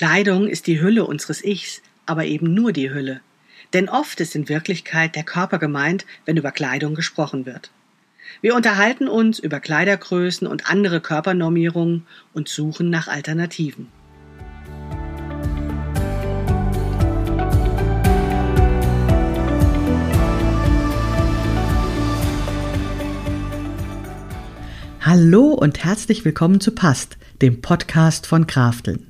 Kleidung ist die Hülle unseres Ichs, aber eben nur die Hülle. Denn oft ist in Wirklichkeit der Körper gemeint, wenn über Kleidung gesprochen wird. Wir unterhalten uns über Kleidergrößen und andere Körpernormierungen und suchen nach Alternativen. Hallo und herzlich willkommen zu Past, dem Podcast von Krafteln.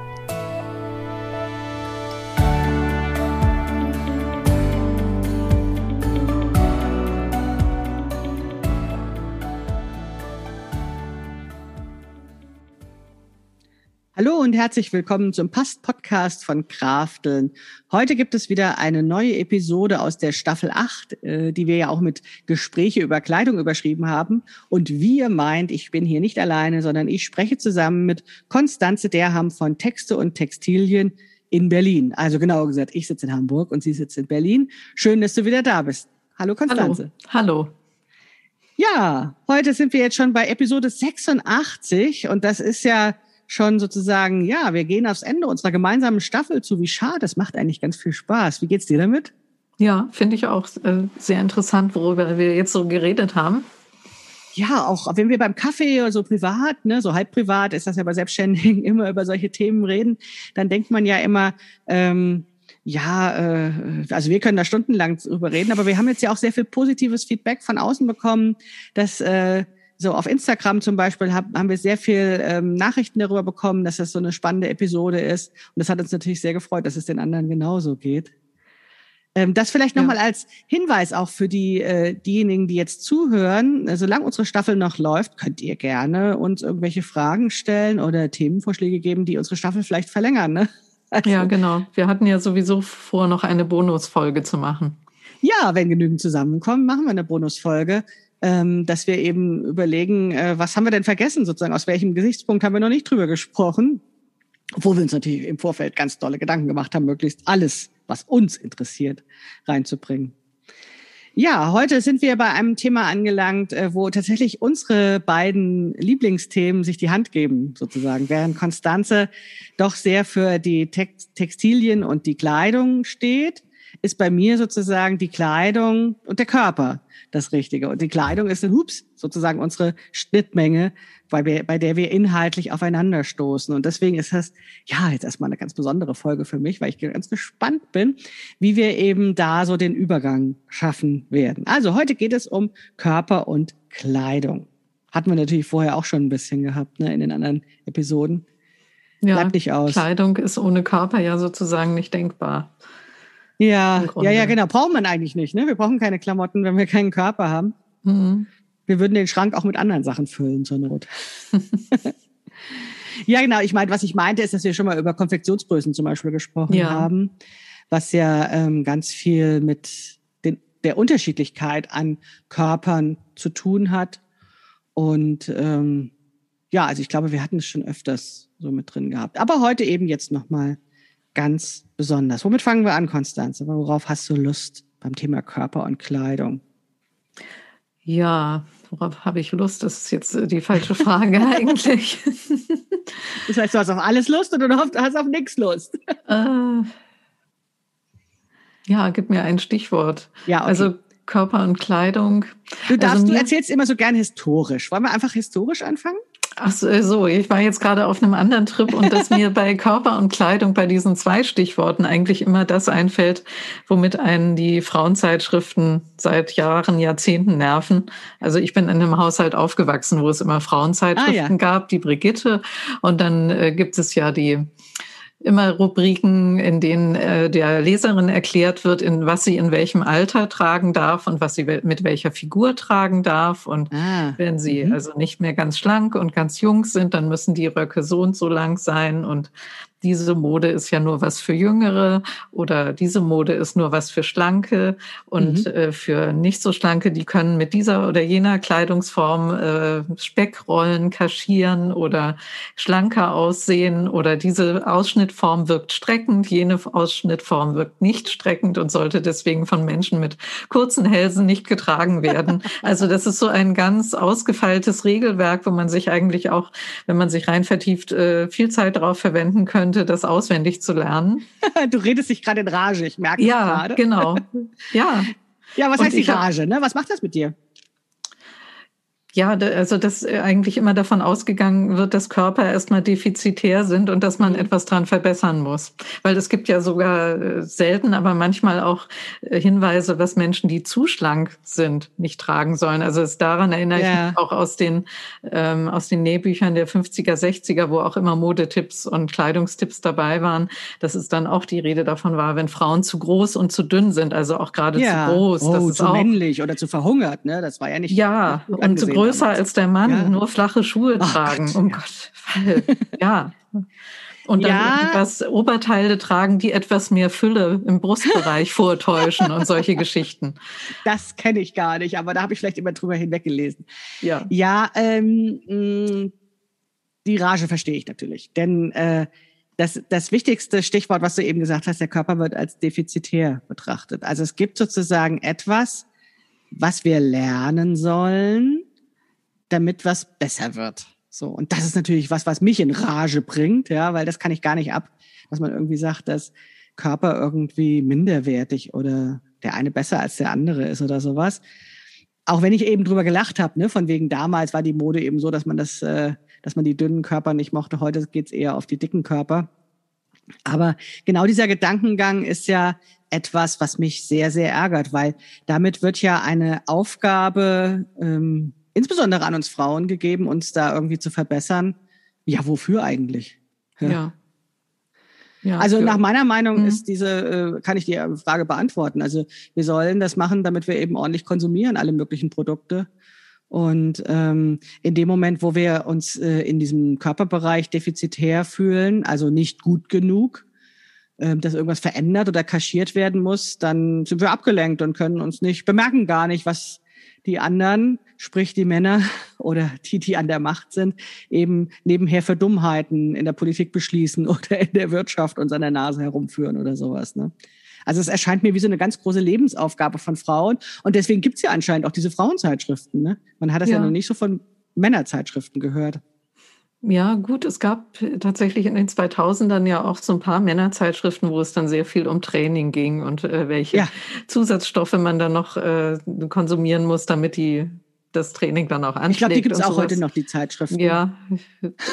Hallo und herzlich willkommen zum Past-Podcast von Krafteln. Heute gibt es wieder eine neue Episode aus der Staffel 8, äh, die wir ja auch mit Gespräche über Kleidung überschrieben haben. Und wie ihr meint, ich bin hier nicht alleine, sondern ich spreche zusammen mit Konstanze Derham von Texte und Textilien in Berlin. Also genauer gesagt, ich sitze in Hamburg und sie sitzt in Berlin. Schön, dass du wieder da bist. Hallo Konstanze. Hallo. Hallo. Ja, heute sind wir jetzt schon bei Episode 86 und das ist ja schon sozusagen, ja, wir gehen aufs Ende unserer gemeinsamen Staffel zu. Wie schade, das macht eigentlich ganz viel Spaß. Wie geht's dir damit? Ja, finde ich auch äh, sehr interessant, worüber wir jetzt so geredet haben. Ja, auch wenn wir beim Kaffee oder so privat, ne, so halb privat ist das ja bei Selbstständigen immer über solche Themen reden, dann denkt man ja immer, ähm, ja, äh, also wir können da stundenlang drüber reden, aber wir haben jetzt ja auch sehr viel positives Feedback von außen bekommen, dass äh, so auf Instagram zum Beispiel hab, haben wir sehr viel ähm, Nachrichten darüber bekommen, dass das so eine spannende Episode ist. Und das hat uns natürlich sehr gefreut, dass es den anderen genauso geht. Ähm, das vielleicht nochmal ja. als Hinweis auch für die äh, diejenigen, die jetzt zuhören. Äh, solange unsere Staffel noch läuft, könnt ihr gerne uns irgendwelche Fragen stellen oder Themenvorschläge geben, die unsere Staffel vielleicht verlängern. Ne? Also, ja, genau. Wir hatten ja sowieso vor, noch eine Bonusfolge zu machen. Ja, wenn genügend zusammenkommen, machen wir eine Bonusfolge ähm, dass wir eben überlegen, äh, was haben wir denn vergessen sozusagen, aus welchem Gesichtspunkt haben wir noch nicht drüber gesprochen, obwohl wir uns natürlich im Vorfeld ganz tolle Gedanken gemacht haben, möglichst alles, was uns interessiert, reinzubringen. Ja, heute sind wir bei einem Thema angelangt, äh, wo tatsächlich unsere beiden Lieblingsthemen sich die Hand geben, sozusagen. Während Konstanze doch sehr für die Textilien und die Kleidung steht, ist bei mir sozusagen die Kleidung und der Körper das Richtige. Und die Kleidung ist ein Hups, sozusagen unsere Schnittmenge, bei, wir, bei der wir inhaltlich aufeinander stoßen. Und deswegen ist das, ja, jetzt erstmal eine ganz besondere Folge für mich, weil ich ganz gespannt bin, wie wir eben da so den Übergang schaffen werden. Also heute geht es um Körper und Kleidung. Hatten wir natürlich vorher auch schon ein bisschen gehabt, ne, in den anderen Episoden. Ja, Bleibt nicht aus. Kleidung ist ohne Körper ja sozusagen nicht denkbar. Ja, ja, ja, genau. Braucht man eigentlich nicht. Ne? Wir brauchen keine Klamotten, wenn wir keinen Körper haben. Mhm. Wir würden den Schrank auch mit anderen Sachen füllen zur Not. ja, genau. Ich meine, was ich meinte, ist, dass wir schon mal über Konfektionsgrößen zum Beispiel gesprochen ja. haben, was ja ähm, ganz viel mit den, der Unterschiedlichkeit an Körpern zu tun hat. Und ähm, ja, also ich glaube, wir hatten es schon öfters so mit drin gehabt. Aber heute eben jetzt nochmal ganz besonders. Womit fangen wir an, Konstanze? Worauf hast du Lust beim Thema Körper und Kleidung? Ja, worauf habe ich Lust? Das ist jetzt die falsche Frage eigentlich. das heißt, du hast auf alles Lust oder du hast auf nichts Lust? Äh, ja, gib mir ein Stichwort. Ja, okay. Also Körper und Kleidung. Du darfst, also, du erzählst immer so gern historisch. Wollen wir einfach historisch anfangen? Ach so, ich war jetzt gerade auf einem anderen Trip und dass mir bei Körper und Kleidung bei diesen zwei Stichworten eigentlich immer das einfällt, womit einen die Frauenzeitschriften seit Jahren, Jahrzehnten nerven. Also ich bin in einem Haushalt aufgewachsen, wo es immer Frauenzeitschriften ah, ja. gab, die Brigitte und dann äh, gibt es ja die immer Rubriken, in denen äh, der Leserin erklärt wird, in was sie in welchem Alter tragen darf und was sie mit welcher Figur tragen darf. Und ah, wenn sie mhm. also nicht mehr ganz schlank und ganz jung sind, dann müssen die Röcke so und so lang sein. Und diese Mode ist ja nur was für Jüngere oder diese Mode ist nur was für Schlanke und mhm. äh, für nicht so Schlanke, die können mit dieser oder jener Kleidungsform äh, Speckrollen kaschieren oder schlanker aussehen oder diese Ausschnittform wirkt streckend, jene Ausschnittform wirkt nicht streckend und sollte deswegen von Menschen mit kurzen Hälsen nicht getragen werden. Also das ist so ein ganz ausgefeiltes Regelwerk, wo man sich eigentlich auch, wenn man sich rein vertieft, äh, viel Zeit darauf verwenden könnte, das auswendig zu lernen. du redest dich gerade in Rage, ich merke ja, gerade. Ja, genau. Ja. Ja, was Und heißt die Rage? Ne? Was macht das mit dir? Ja, also dass äh, eigentlich immer davon ausgegangen wird, dass Körper erstmal defizitär sind und dass man mhm. etwas dran verbessern muss. Weil es gibt ja sogar äh, selten, aber manchmal auch äh, Hinweise, was Menschen, die zu schlank sind, nicht tragen sollen. Also es daran erinnere ja. ich mich auch aus den, ähm, aus den Nähbüchern der 50er, 60er, wo auch immer Modetipps und Kleidungstipps dabei waren, dass es dann auch die Rede davon war, wenn Frauen zu groß und zu dünn sind, also auch gerade ja. zu groß. Oh, das ist zu auch, männlich oder zu verhungert, ne? Das war ja nicht. Ja, und zu größer als der Mann, ja. nur flache Schuhe oh tragen. Gott, um ja. Gott, ja. Und dann ja. das Oberteile tragen, die etwas mehr Fülle im Brustbereich vortäuschen und solche Geschichten. Das kenne ich gar nicht, aber da habe ich vielleicht immer drüber hinweggelesen. Ja, ja ähm, mm, die Rage verstehe ich natürlich. Denn äh, das, das wichtigste Stichwort, was du eben gesagt hast, der Körper wird als defizitär betrachtet. Also es gibt sozusagen etwas, was wir lernen sollen, damit was besser wird. So. Und das ist natürlich was, was mich in Rage bringt, ja, weil das kann ich gar nicht ab, dass man irgendwie sagt, dass Körper irgendwie minderwertig oder der eine besser als der andere ist oder sowas. Auch wenn ich eben drüber gelacht habe, ne, von wegen damals war die Mode eben so, dass man das, äh, dass man die dünnen Körper nicht mochte. Heute geht's eher auf die dicken Körper. Aber genau dieser Gedankengang ist ja etwas, was mich sehr, sehr ärgert, weil damit wird ja eine Aufgabe ähm, insbesondere an uns Frauen gegeben, uns da irgendwie zu verbessern. Ja, wofür eigentlich? Ja. ja. ja also für, nach meiner Meinung mhm. ist diese, äh, kann ich die Frage beantworten. Also wir sollen das machen, damit wir eben ordentlich konsumieren, alle möglichen Produkte. Und ähm, in dem Moment, wo wir uns äh, in diesem Körperbereich defizitär fühlen, also nicht gut genug, äh, dass irgendwas verändert oder kaschiert werden muss, dann sind wir abgelenkt und können uns nicht bemerken gar nicht, was die anderen, sprich die Männer oder die, die an der Macht sind, eben nebenher für Dummheiten in der Politik beschließen oder in der Wirtschaft uns an der Nase herumführen oder sowas. Ne? Also es erscheint mir wie so eine ganz große Lebensaufgabe von Frauen. Und deswegen gibt's ja anscheinend auch diese Frauenzeitschriften. Ne? Man hat das ja, ja noch nicht so von Männerzeitschriften gehört. Ja, gut, es gab tatsächlich in den 2000ern ja auch so ein paar Männerzeitschriften, wo es dann sehr viel um Training ging und äh, welche ja. Zusatzstoffe man dann noch äh, konsumieren muss, damit die das Training dann auch anschlägt. Ich glaube, die gibt es auch heute noch, die Zeitschriften. Ja,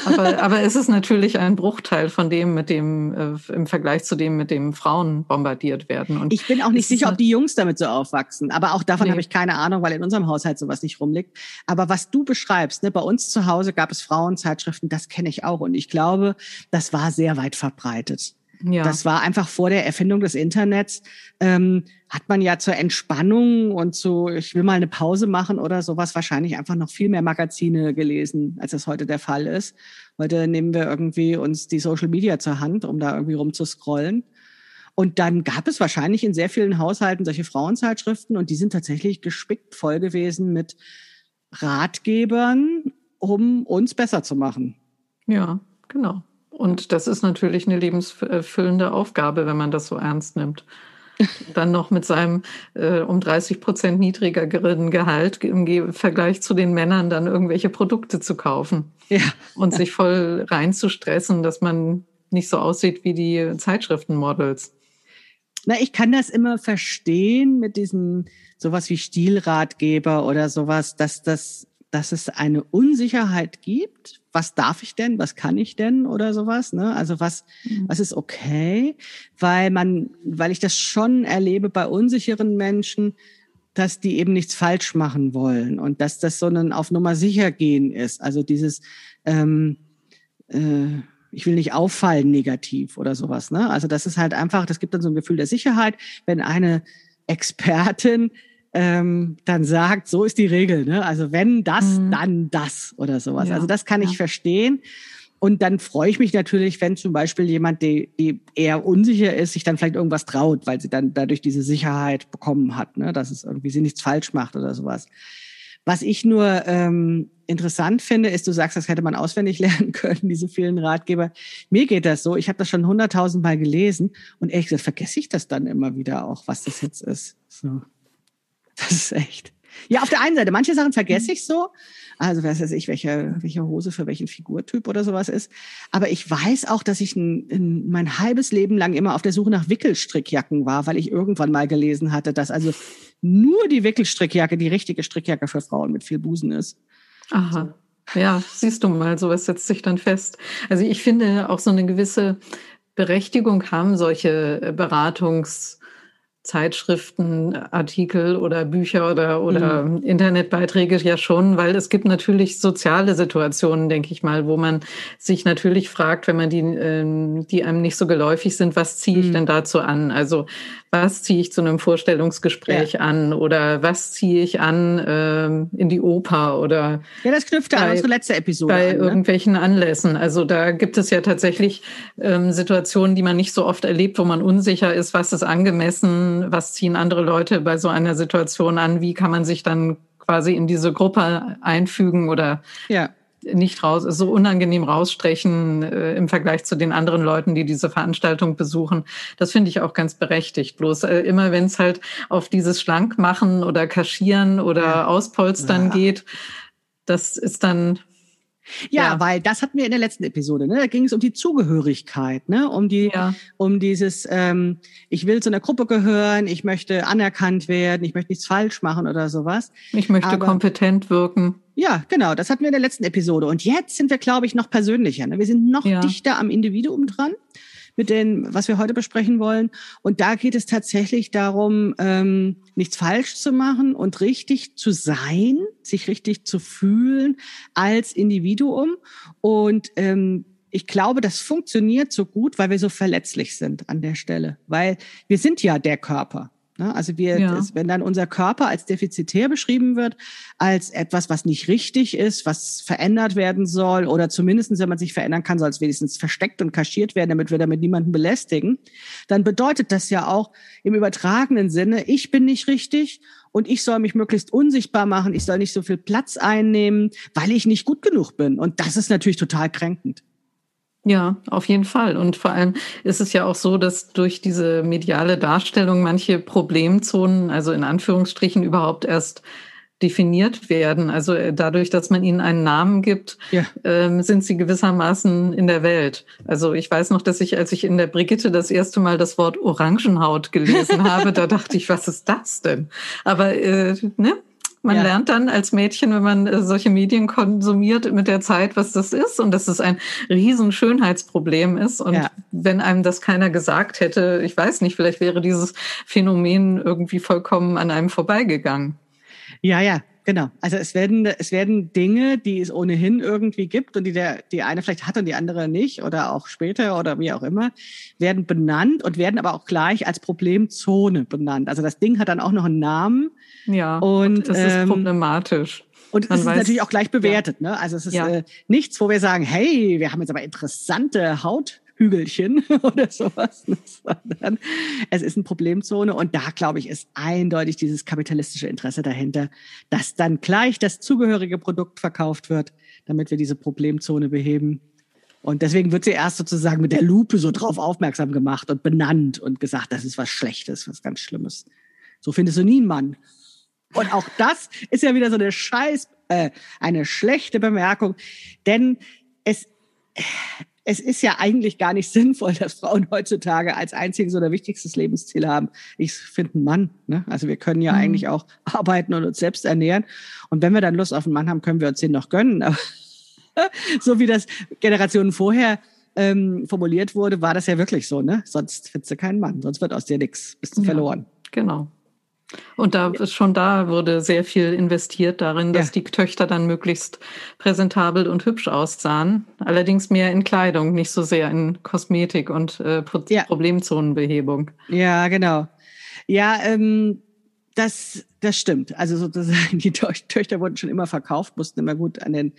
aber, aber es ist natürlich ein Bruchteil von dem, mit dem, äh, im Vergleich zu dem, mit dem Frauen bombardiert werden. Und ich bin auch nicht sicher, ob die Jungs damit so aufwachsen. Aber auch davon nee. habe ich keine Ahnung, weil in unserem Haushalt sowas nicht rumliegt. Aber was du beschreibst, ne, bei uns zu Hause gab es Frauenzeitschriften, das kenne ich auch. Und ich glaube, das war sehr weit verbreitet. Ja. Das war einfach vor der Erfindung des Internets. Ähm, hat man ja zur Entspannung und zu, ich will mal eine Pause machen oder sowas, wahrscheinlich einfach noch viel mehr Magazine gelesen, als das heute der Fall ist. Heute nehmen wir irgendwie uns die Social Media zur Hand, um da irgendwie rumzuscrollen. Und dann gab es wahrscheinlich in sehr vielen Haushalten solche Frauenzeitschriften und die sind tatsächlich gespickt voll gewesen mit Ratgebern, um uns besser zu machen. Ja, genau. Und das ist natürlich eine lebensfüllende Aufgabe, wenn man das so ernst nimmt. Dann noch mit seinem äh, um 30 Prozent niedrigeren Gehalt im Vergleich zu den Männern dann irgendwelche Produkte zu kaufen. Ja. Und sich voll reinzustressen, dass man nicht so aussieht wie die Zeitschriftenmodels. Na, ich kann das immer verstehen mit diesem sowas wie Stilratgeber oder sowas, dass das dass es eine Unsicherheit gibt. Was darf ich denn? Was kann ich denn? Oder sowas, ne? Also was, mhm. was ist okay? Weil man, weil ich das schon erlebe bei unsicheren Menschen, dass die eben nichts falsch machen wollen und dass das so ein auf Nummer sicher gehen ist. Also dieses, ähm, äh, ich will nicht auffallen negativ oder sowas. Ne? Also das ist halt einfach, das gibt dann so ein Gefühl der Sicherheit, wenn eine Expertin ähm, dann sagt, so ist die Regel. Ne? Also wenn das, mhm. dann das oder sowas. Ja, also das kann ich verstehen. Und dann freue ich mich natürlich, wenn zum Beispiel jemand, die, die eher unsicher ist, sich dann vielleicht irgendwas traut, weil sie dann dadurch diese Sicherheit bekommen hat, ne? dass es irgendwie sie nichts falsch macht oder sowas. Was ich nur ähm, interessant finde, ist, du sagst, das hätte man auswendig lernen können, diese vielen Ratgeber. Mir geht das so, ich habe das schon hunderttausend Mal gelesen und ehrlich gesagt vergesse ich das dann immer wieder auch, was das jetzt ist. So. Das ist echt. Ja, auf der einen Seite, manche Sachen vergesse ich so. Also was weiß ich, welche, welche Hose für welchen Figurtyp oder sowas ist. Aber ich weiß auch, dass ich ein, ein, mein halbes Leben lang immer auf der Suche nach Wickelstrickjacken war, weil ich irgendwann mal gelesen hatte, dass also nur die Wickelstrickjacke die richtige Strickjacke für Frauen mit viel Busen ist. Aha. Ja, siehst du mal, sowas setzt sich dann fest. Also ich finde auch so eine gewisse Berechtigung haben solche Beratungs- Zeitschriften, Artikel oder Bücher oder, oder mhm. Internetbeiträge ja schon, weil es gibt natürlich soziale Situationen, denke ich mal, wo man sich natürlich fragt, wenn man die, ähm, die einem nicht so geläufig sind, was ziehe ich mhm. denn dazu an? Also was ziehe ich zu einem Vorstellungsgespräch ja. an oder was ziehe ich an ähm, in die Oper oder ja, das knüpft an unsere letzte Episode bei an, ne? irgendwelchen Anlässen. Also da gibt es ja tatsächlich ähm, Situationen, die man nicht so oft erlebt, wo man unsicher ist, was ist angemessen, was ziehen andere Leute bei so einer Situation an, wie kann man sich dann quasi in diese Gruppe einfügen oder ja nicht raus, so unangenehm rausstrechen äh, im Vergleich zu den anderen Leuten, die diese Veranstaltung besuchen. Das finde ich auch ganz berechtigt. Bloß äh, immer, wenn es halt auf dieses Schlankmachen oder Kaschieren oder ja. Auspolstern ja. geht, das ist dann ja, ja, weil das hatten wir in der letzten Episode. Ne? Da ging es um die Zugehörigkeit, ne? um die, ja. um dieses, ähm, ich will zu einer Gruppe gehören, ich möchte anerkannt werden, ich möchte nichts falsch machen oder sowas. Ich möchte Aber, kompetent wirken. Ja, genau. Das hatten wir in der letzten Episode. Und jetzt sind wir, glaube ich, noch persönlicher. Ne? Wir sind noch ja. dichter am Individuum dran mit dem, was wir heute besprechen wollen. Und da geht es tatsächlich darum, ähm, nichts falsch zu machen und richtig zu sein, sich richtig zu fühlen als Individuum. Und ähm, ich glaube, das funktioniert so gut, weil wir so verletzlich sind an der Stelle, weil wir sind ja der Körper. Ne? Also wir, ja. das, wenn dann unser Körper als defizitär beschrieben wird, als etwas, was nicht richtig ist, was verändert werden soll oder zumindestens, wenn man sich verändern kann, soll es wenigstens versteckt und kaschiert werden, damit wir damit niemanden belästigen, dann bedeutet das ja auch im übertragenen Sinne, ich bin nicht richtig und ich soll mich möglichst unsichtbar machen, ich soll nicht so viel Platz einnehmen, weil ich nicht gut genug bin. Und das ist natürlich total kränkend. Ja, auf jeden Fall. Und vor allem ist es ja auch so, dass durch diese mediale Darstellung manche Problemzonen, also in Anführungsstrichen, überhaupt erst definiert werden. Also äh, dadurch, dass man ihnen einen Namen gibt, ja. ähm, sind sie gewissermaßen in der Welt. Also ich weiß noch, dass ich, als ich in der Brigitte das erste Mal das Wort Orangenhaut gelesen habe, da dachte ich, was ist das denn? Aber äh, ne, man ja. lernt dann als Mädchen, wenn man äh, solche Medien konsumiert, mit der Zeit, was das ist und dass es ein riesen Schönheitsproblem ist. Und ja. wenn einem das keiner gesagt hätte, ich weiß nicht, vielleicht wäre dieses Phänomen irgendwie vollkommen an einem vorbeigegangen. Ja, ja, Genau. Also es werden, es werden Dinge, die es ohnehin irgendwie gibt und die der, die eine vielleicht hat und die andere nicht oder auch später oder wie auch immer, werden benannt und werden aber auch gleich als Problemzone benannt. Also das Ding hat dann auch noch einen Namen. Ja. Und das ähm, ist problematisch. Und es ist weiß, natürlich auch gleich bewertet. Ja. Ne? Also es ist ja. äh, nichts, wo wir sagen, hey, wir haben jetzt aber interessante Haut. Hügelchen oder sowas, sondern es ist eine Problemzone und da, glaube ich, ist eindeutig dieses kapitalistische Interesse dahinter, dass dann gleich das zugehörige Produkt verkauft wird, damit wir diese Problemzone beheben. Und deswegen wird sie erst sozusagen mit der Lupe so drauf aufmerksam gemacht und benannt und gesagt, das ist was Schlechtes, was ganz Schlimmes. So findest du nie einen Mann. Und auch das ist ja wieder so eine Scheiß, äh, eine schlechte Bemerkung, denn es, es ist ja eigentlich gar nicht sinnvoll, dass Frauen heutzutage als einziges oder wichtigstes Lebensziel haben. Ich finde einen Mann. Ne? Also wir können ja mhm. eigentlich auch arbeiten und uns selbst ernähren. Und wenn wir dann Lust auf einen Mann haben, können wir uns den noch gönnen. Aber so wie das Generationen vorher ähm, formuliert wurde, war das ja wirklich so. Ne? Sonst findest du keinen Mann, sonst wird aus dir nichts, bist du ja, verloren. Genau. Und da ist schon da wurde sehr viel investiert darin, dass ja. die Töchter dann möglichst präsentabel und hübsch aussahen. Allerdings mehr in Kleidung, nicht so sehr in Kosmetik und äh, ja. Problemzonenbehebung. Ja, genau. Ja, ähm, das, das stimmt. Also sozusagen, die Töchter wurden schon immer verkauft, mussten immer gut an den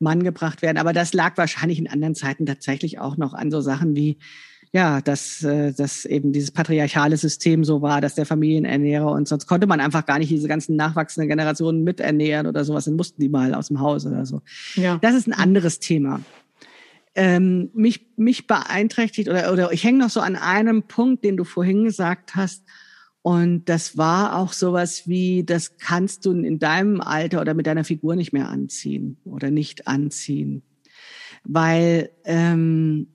Mann gebracht werden. Aber das lag wahrscheinlich in anderen Zeiten tatsächlich auch noch an so Sachen wie, ja, dass, äh, dass eben dieses patriarchale System so war, dass der Familienernährer und sonst konnte man einfach gar nicht diese ganzen nachwachsenden Generationen miternähren oder sowas, dann mussten die mal aus dem Haus oder so. Ja. Das ist ein anderes Thema. Ähm, mich, mich beeinträchtigt oder, oder ich hänge noch so an einem Punkt, den du vorhin gesagt hast. Und das war auch sowas wie, das kannst du in deinem Alter oder mit deiner Figur nicht mehr anziehen oder nicht anziehen. Weil ähm,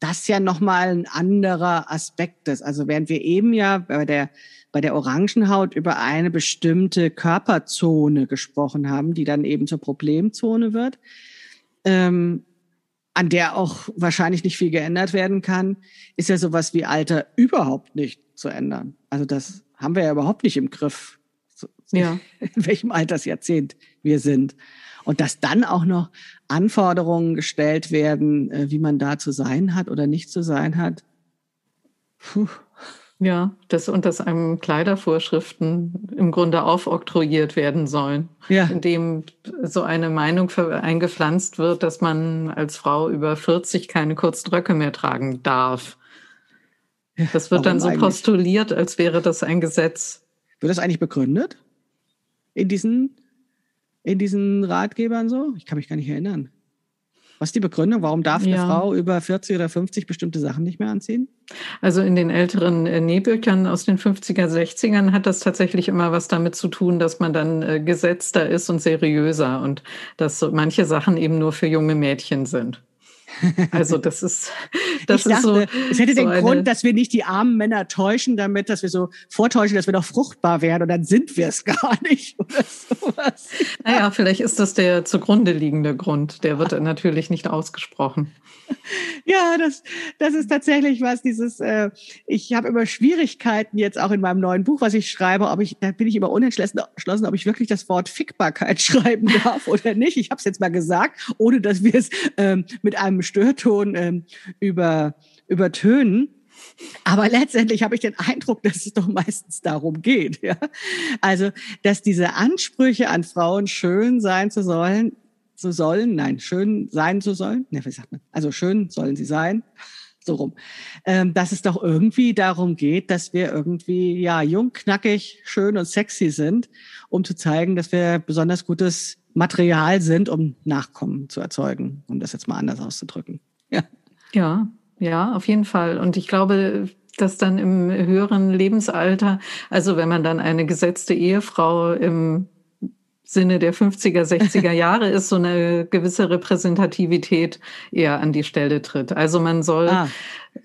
das ja nochmal ein anderer Aspekt ist. Also während wir eben ja bei der, bei der Orangenhaut über eine bestimmte Körperzone gesprochen haben, die dann eben zur Problemzone wird, ähm, an der auch wahrscheinlich nicht viel geändert werden kann, ist ja sowas wie Alter überhaupt nicht zu ändern. Also das haben wir ja überhaupt nicht im Griff, ja. in welchem Altersjahrzehnt wir sind. Und dass dann auch noch Anforderungen gestellt werden, äh, wie man da zu sein hat oder nicht zu sein hat. Puh. Ja, das und dass einem Kleidervorschriften im Grunde aufoktroyiert werden sollen, ja. indem so eine Meinung eingepflanzt wird, dass man als Frau über 40 keine kurzen Röcke mehr tragen darf. Das wird Warum dann so eigentlich? postuliert, als wäre das ein Gesetz. Wird das eigentlich begründet? In diesen in diesen Ratgebern so? Ich kann mich gar nicht erinnern. Was ist die Begründung? Warum darf eine ja. Frau über 40 oder 50 bestimmte Sachen nicht mehr anziehen? Also in den älteren äh, Nähbüchern aus den 50er, 60ern hat das tatsächlich immer was damit zu tun, dass man dann äh, gesetzter ist und seriöser und dass so manche Sachen eben nur für junge Mädchen sind. Also das ist, das ich ist dachte, so. Es hätte so den Grund, dass wir nicht die armen Männer täuschen, damit, dass wir so vortäuschen, dass wir doch fruchtbar werden und dann sind wir es gar nicht oder sowas. Naja, vielleicht ist das der zugrunde liegende Grund. Der wird natürlich nicht ausgesprochen. Ja, das, das ist tatsächlich was, dieses, äh, ich habe immer Schwierigkeiten jetzt auch in meinem neuen Buch, was ich schreibe, ob ich, da bin ich immer unentschlossen, ob ich wirklich das Wort Fickbarkeit schreiben darf oder nicht. Ich habe es jetzt mal gesagt, ohne dass wir es ähm, mit einem Störton ähm, über, übertönen. Aber letztendlich habe ich den Eindruck, dass es doch meistens darum geht. Ja? Also, dass diese Ansprüche an Frauen schön sein zu sollen, zu sollen, nein, schön sein zu sollen, ne, wie sagt man? Also schön sollen sie sein, so rum. Ähm, dass es doch irgendwie darum geht, dass wir irgendwie ja jung, knackig, schön und sexy sind, um zu zeigen, dass wir besonders gutes Material sind, um Nachkommen zu erzeugen, um das jetzt mal anders auszudrücken. Ja. Ja, ja, auf jeden Fall. Und ich glaube, dass dann im höheren Lebensalter, also wenn man dann eine gesetzte Ehefrau im Sinne der 50er, 60er Jahre ist, so eine gewisse Repräsentativität eher an die Stelle tritt. Also man soll ah.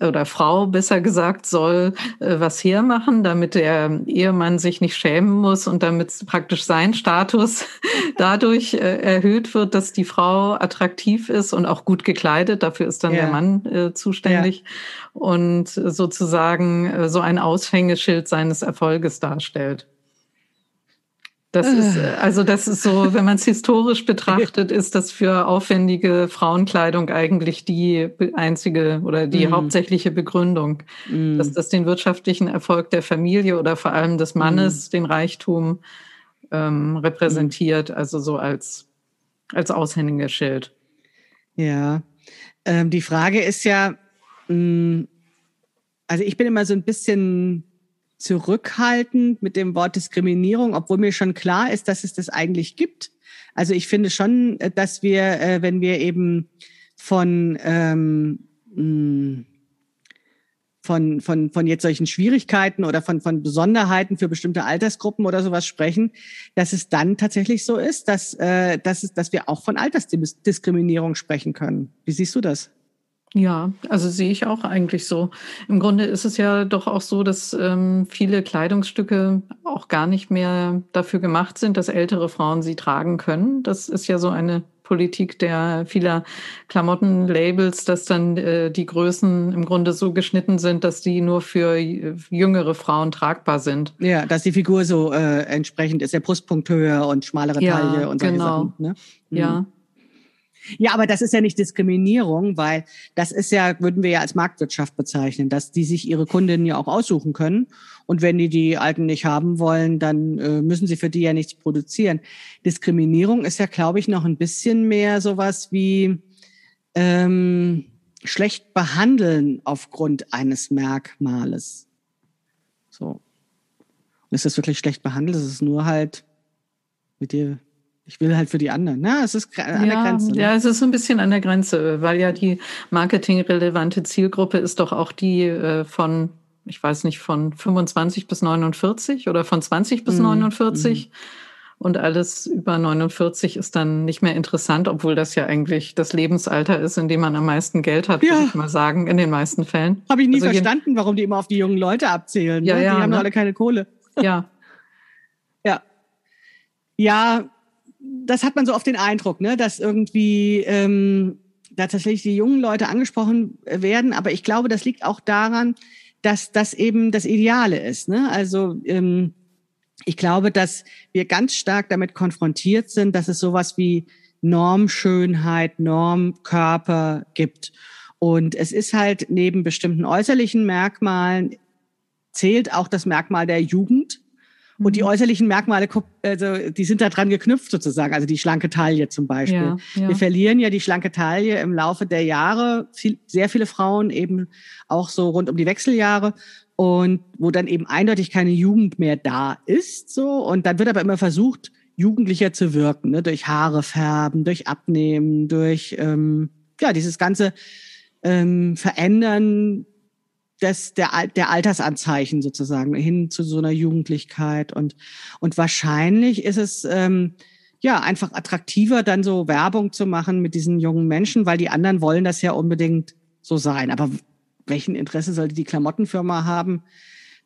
oder Frau besser gesagt soll äh, was hermachen, damit der Ehemann sich nicht schämen muss und damit praktisch sein Status dadurch äh, erhöht wird, dass die Frau attraktiv ist und auch gut gekleidet. Dafür ist dann ja. der Mann äh, zuständig ja. und sozusagen äh, so ein Aushängeschild seines Erfolges darstellt. Das ist, äh. also das ist so, wenn man es historisch betrachtet, ist das für aufwendige Frauenkleidung eigentlich die einzige oder die mm. hauptsächliche Begründung, mm. dass das den wirtschaftlichen Erfolg der Familie oder vor allem des Mannes, mm. den Reichtum ähm, repräsentiert, also so als, als Aushängeschild. Ja, ähm, die Frage ist ja, mh, mm, also ich bin immer so ein bisschen zurückhaltend mit dem Wort Diskriminierung, obwohl mir schon klar ist, dass es das eigentlich gibt. Also ich finde schon, äh, dass wir, äh, wenn wir eben von ähm, hm, von, von, von jetzt solchen Schwierigkeiten oder von, von Besonderheiten für bestimmte Altersgruppen oder sowas sprechen, dass es dann tatsächlich so ist, dass, äh, dass, es, dass wir auch von Altersdiskriminierung sprechen können. Wie siehst du das? Ja, also sehe ich auch eigentlich so. Im Grunde ist es ja doch auch so, dass ähm, viele Kleidungsstücke auch gar nicht mehr dafür gemacht sind, dass ältere Frauen sie tragen können. Das ist ja so eine Politik der vieler Klamottenlabels, dass dann äh, die Größen im Grunde so geschnitten sind, dass die nur für jüngere Frauen tragbar sind. Ja, dass die Figur so äh, entsprechend ist, der Brustpunkt höher und schmalere ja, Taille und solche genau. Sachen. Ne? Mhm. Ja. Ja, aber das ist ja nicht Diskriminierung, weil das ist ja, würden wir ja als Marktwirtschaft bezeichnen, dass die sich ihre Kundinnen ja auch aussuchen können. Und wenn die die Alten nicht haben wollen, dann äh, müssen sie für die ja nichts produzieren. Diskriminierung ist ja, glaube ich, noch ein bisschen mehr sowas wie ähm, schlecht behandeln aufgrund eines Merkmales. So. Und ist das wirklich schlecht behandelt? Es ist nur halt mit dir ich will halt für die anderen. Na, es ist an ja, der Grenze. Ne? Ja, es ist ein bisschen an der Grenze, weil ja die marketingrelevante Zielgruppe ist doch auch die äh, von, ich weiß nicht, von 25 bis 49 oder von 20 bis mhm. 49. Mhm. Und alles über 49 ist dann nicht mehr interessant, obwohl das ja eigentlich das Lebensalter ist, in dem man am meisten Geld hat, ja. würde ich mal sagen, in den meisten Fällen. Habe ich nie also verstanden, warum die immer auf die jungen Leute abzählen. Ja, ne? ja, die haben ne? alle keine Kohle. Ja. ja. Ja, das hat man so oft den Eindruck, ne, dass irgendwie ähm, da tatsächlich die jungen Leute angesprochen werden. Aber ich glaube, das liegt auch daran, dass das eben das Ideale ist. Ne? Also ähm, ich glaube, dass wir ganz stark damit konfrontiert sind, dass es sowas wie Normschönheit, Normkörper gibt. Und es ist halt neben bestimmten äußerlichen Merkmalen zählt auch das Merkmal der Jugend. Und die mhm. äußerlichen Merkmale, also die sind da dran geknüpft sozusagen, also die schlanke Taille zum Beispiel. Ja, ja. Wir verlieren ja die schlanke Taille im Laufe der Jahre, viel, sehr viele Frauen eben auch so rund um die Wechseljahre und wo dann eben eindeutig keine Jugend mehr da ist, so und dann wird aber immer versucht, jugendlicher zu wirken, ne? durch Haare färben, durch Abnehmen, durch ähm, ja dieses ganze ähm, Verändern des, der, der Altersanzeichen sozusagen hin zu so einer Jugendlichkeit und und wahrscheinlich ist es ähm, ja einfach attraktiver dann so Werbung zu machen mit diesen jungen Menschen, weil die anderen wollen das ja unbedingt so sein. Aber welchen Interesse sollte die Klamottenfirma haben,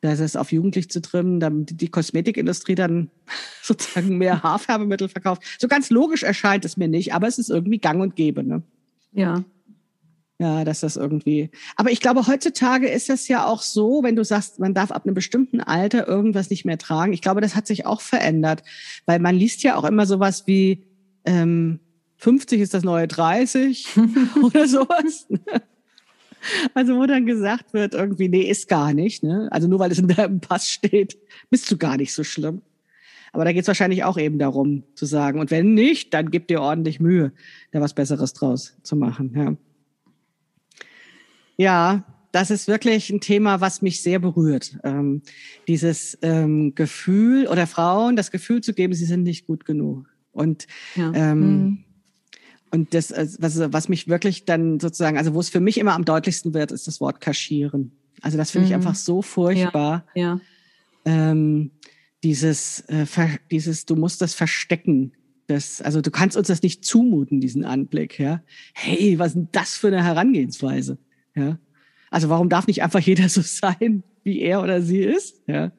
das ist auf jugendlich zu trimmen, damit die Kosmetikindustrie dann sozusagen mehr Haarfärbemittel verkauft? So ganz logisch erscheint es mir nicht, aber es ist irgendwie gang und gäbe. Ne? Ja, ja, dass das irgendwie. Aber ich glaube, heutzutage ist das ja auch so, wenn du sagst, man darf ab einem bestimmten Alter irgendwas nicht mehr tragen. Ich glaube, das hat sich auch verändert, weil man liest ja auch immer sowas wie ähm, 50 ist das neue 30 oder sowas. Also wo dann gesagt wird, irgendwie, nee, ist gar nicht. Ne? Also nur weil es in deinem Pass steht, bist du gar nicht so schlimm. Aber da geht es wahrscheinlich auch eben darum zu sagen, und wenn nicht, dann gib dir ordentlich Mühe, da was Besseres draus zu machen. Ja. Ja, das ist wirklich ein Thema, was mich sehr berührt. Ähm, dieses ähm, Gefühl oder Frauen das Gefühl zu geben, sie sind nicht gut genug. Und ja. ähm, mhm. und das, äh, was, was mich wirklich dann sozusagen, also wo es für mich immer am deutlichsten wird, ist das Wort kaschieren. Also das finde mhm. ich einfach so furchtbar. Ja. ja. Ähm, dieses, äh, dieses, du musst das verstecken. Das, also du kannst uns das nicht zumuten, diesen Anblick, ja. Hey, was ist denn das für eine Herangehensweise? Ja. Also warum darf nicht einfach jeder so sein, wie er oder sie ist? Ja.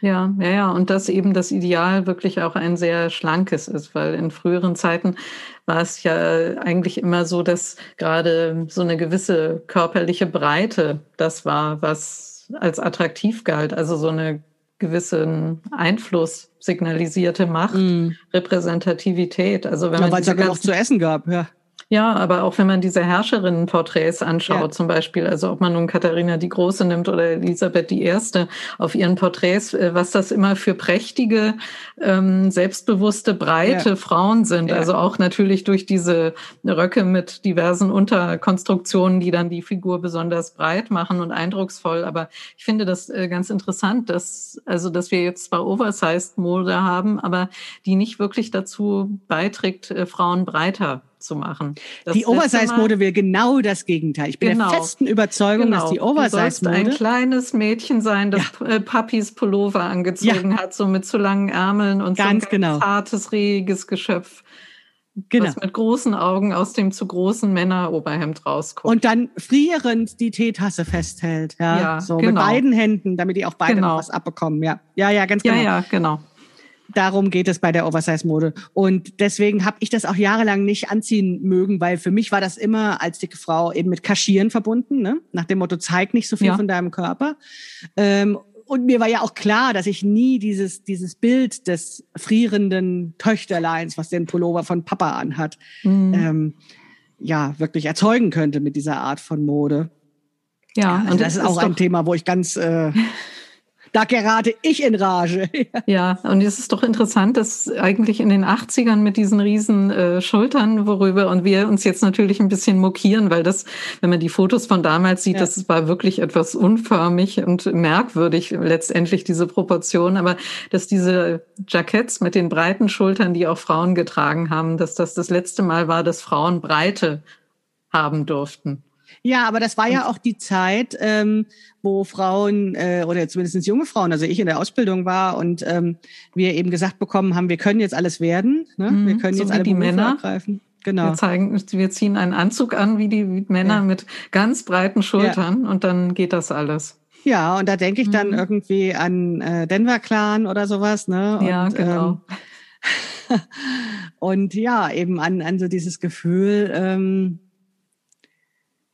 Ja, ja, ja. Und dass eben das Ideal wirklich auch ein sehr schlankes ist, weil in früheren Zeiten war es ja eigentlich immer so, dass gerade so eine gewisse körperliche Breite das war, was als attraktiv galt. Also so eine gewissen Einfluss signalisierte Macht, mm. Repräsentativität. Also wenn ja, weil es ja genug zu essen gab, ja. Ja, aber auch wenn man diese Herrscherinnenporträts anschaut, ja. zum Beispiel, also ob man nun Katharina die Große nimmt oder Elisabeth die Erste auf ihren Porträts, äh, was das immer für prächtige, ähm, selbstbewusste, breite ja. Frauen sind. Ja. Also auch natürlich durch diese Röcke mit diversen Unterkonstruktionen, die dann die Figur besonders breit machen und eindrucksvoll. Aber ich finde das äh, ganz interessant, dass, also, dass wir jetzt zwar Oversized-Mode haben, aber die nicht wirklich dazu beiträgt, äh, Frauen breiter zu machen. Das die Oversize-Mode will genau das Gegenteil. Ich bin genau. der festen Überzeugung, genau. dass die Oversize-Mode... ein kleines Mädchen sein, das ja. Äh, Papis Pullover angezogen ja. hat, so mit zu langen Ärmeln und ganz so ein genau. zartes, reges Geschöpf. Genau. Was mit großen Augen aus dem zu großen Männeroberhemd rausguckt. Und dann frierend die Teetasse festhält. Ja, ja so genau. mit beiden Händen, damit die auch beide genau. noch was abbekommen. Ja, ja, ja, ganz genau. Ja, ja, genau. Darum geht es bei der Oversize-Mode. Und deswegen habe ich das auch jahrelang nicht anziehen mögen, weil für mich war das immer als dicke Frau eben mit Kaschieren verbunden, ne? nach dem Motto, zeig nicht so viel ja. von deinem Körper. Ähm, und mir war ja auch klar, dass ich nie dieses, dieses Bild des frierenden Töchterleins, was den Pullover von Papa anhat, mhm. ähm, ja, wirklich erzeugen könnte mit dieser Art von Mode. Ja, also und das ist auch ist ein Thema, wo ich ganz äh, da gerate ich in Rage. ja, und es ist doch interessant, dass eigentlich in den 80ern mit diesen riesen äh, Schultern, worüber und wir uns jetzt natürlich ein bisschen mokieren, weil das, wenn man die Fotos von damals sieht, ja. das war wirklich etwas unförmig und merkwürdig letztendlich diese Proportion, aber dass diese Jacketts mit den breiten Schultern, die auch Frauen getragen haben, dass das das letzte Mal war, dass Frauen Breite haben durften. Ja, aber das war ja auch die Zeit, ähm, wo Frauen äh, oder zumindest junge Frauen, also ich in der Ausbildung war und ähm, wir eben gesagt bekommen haben, wir können jetzt alles werden, ne? Mhm, wir können so jetzt alle die Berufe Männer. ergreifen. Genau. Wir zeigen, wir ziehen einen Anzug an wie die Männer ja. mit ganz breiten Schultern ja. und dann geht das alles. Ja, und da denke ich dann mhm. irgendwie an äh, Denver Clan oder sowas, ne? Und, ja, genau. Ähm, und ja, eben an, an so dieses Gefühl, ähm,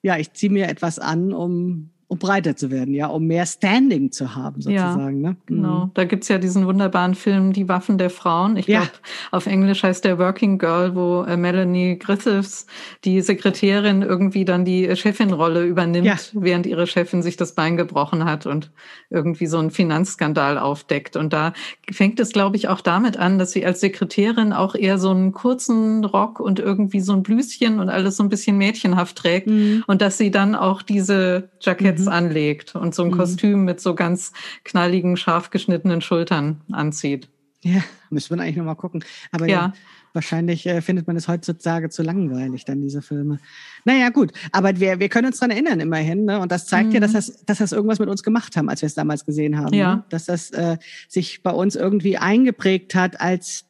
ja, ich ziehe mir etwas an, um um breiter zu werden, ja, um mehr Standing zu haben, sozusagen. Ja, ne? Genau. Mhm. Da gibt's ja diesen wunderbaren Film Die Waffen der Frauen. Ich ja. glaube, auf Englisch heißt der Working Girl, wo äh, Melanie Griffiths, die Sekretärin, irgendwie dann die Chefinrolle übernimmt, ja. während ihre Chefin sich das Bein gebrochen hat und irgendwie so einen Finanzskandal aufdeckt. Und da fängt es, glaube ich, auch damit an, dass sie als Sekretärin auch eher so einen kurzen Rock und irgendwie so ein Blüschen und alles so ein bisschen mädchenhaft trägt. Mhm. Und dass sie dann auch diese Jackets mhm. anlegt und so ein mhm. Kostüm mit so ganz knalligen, scharf geschnittenen Schultern anzieht. Ja, müssen wir eigentlich nochmal gucken. Aber ja. ja wahrscheinlich äh, findet man es heutzutage zu langweilig, dann diese Filme. Naja, gut. Aber wir, wir können uns dran erinnern, immerhin. Ne? Und das zeigt mhm. ja, dass das, dass das irgendwas mit uns gemacht haben, als wir es damals gesehen haben. Ja. Ne? Dass das äh, sich bei uns irgendwie eingeprägt hat als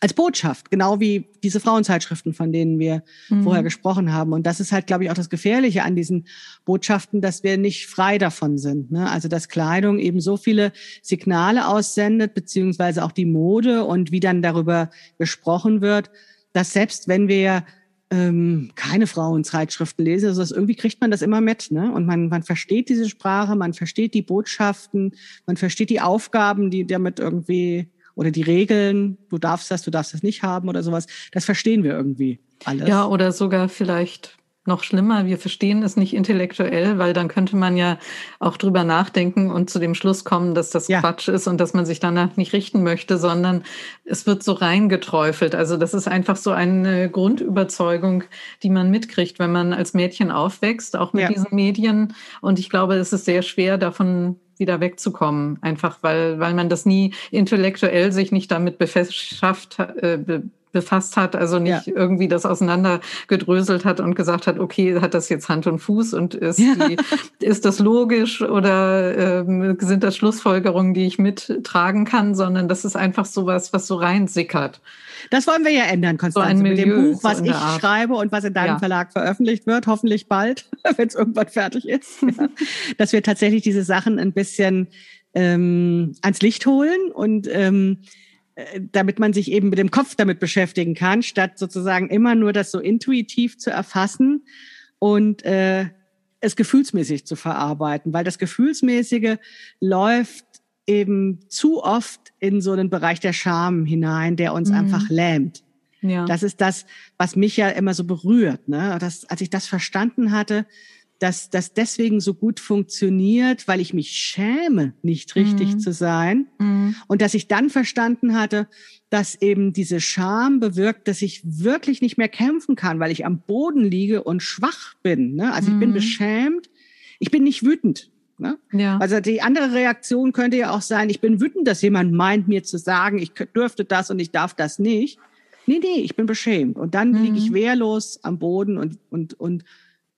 als Botschaft, genau wie diese Frauenzeitschriften, von denen wir mhm. vorher gesprochen haben. Und das ist halt, glaube ich, auch das Gefährliche an diesen Botschaften, dass wir nicht frei davon sind. Ne? Also dass Kleidung eben so viele Signale aussendet, beziehungsweise auch die Mode und wie dann darüber gesprochen wird, dass selbst wenn wir ähm, keine Frauenzeitschriften lesen, also irgendwie kriegt man das immer mit, ne? Und man, man versteht diese Sprache, man versteht die Botschaften, man versteht die Aufgaben, die damit irgendwie oder die Regeln, du darfst das, du darfst das nicht haben oder sowas, das verstehen wir irgendwie alles. Ja, oder sogar vielleicht noch schlimmer, wir verstehen es nicht intellektuell, weil dann könnte man ja auch drüber nachdenken und zu dem Schluss kommen, dass das ja. Quatsch ist und dass man sich danach nicht richten möchte, sondern es wird so reingeträufelt. Also das ist einfach so eine Grundüberzeugung, die man mitkriegt, wenn man als Mädchen aufwächst, auch mit ja. diesen Medien. Und ich glaube, es ist sehr schwer, davon wieder wegzukommen, einfach weil, weil man das nie intellektuell sich nicht damit befasst, äh, befasst hat, also nicht ja. irgendwie das auseinandergedröselt hat und gesagt hat, okay, hat das jetzt Hand und Fuß und ist, ja. die, ist das logisch oder ähm, sind das Schlussfolgerungen, die ich mittragen kann, sondern das ist einfach sowas, was so reinsickert. Das wollen wir ja ändern, Konstanze, so mit dem Buch, was so ich schreibe und was in deinem ja. Verlag veröffentlicht wird, hoffentlich bald, wenn es irgendwann fertig ist, dass wir tatsächlich diese Sachen ein bisschen ähm, ans Licht holen und ähm, äh, damit man sich eben mit dem Kopf damit beschäftigen kann, statt sozusagen immer nur das so intuitiv zu erfassen und äh, es gefühlsmäßig zu verarbeiten, weil das Gefühlsmäßige läuft eben zu oft in so einen Bereich der Scham hinein, der uns mhm. einfach lähmt. Ja. Das ist das, was mich ja immer so berührt. Ne? Das, als ich das verstanden hatte, dass das deswegen so gut funktioniert, weil ich mich schäme, nicht richtig mhm. zu sein. Mhm. Und dass ich dann verstanden hatte, dass eben diese Scham bewirkt, dass ich wirklich nicht mehr kämpfen kann, weil ich am Boden liege und schwach bin. Ne? Also mhm. ich bin mhm. beschämt, ich bin nicht wütend. Ne? Ja. Also die andere Reaktion könnte ja auch sein, ich bin wütend, dass jemand meint, mir zu sagen, ich dürfte das und ich darf das nicht. Nee, nee, ich bin beschämt. Und dann liege ich mhm. wehrlos am Boden und, und, und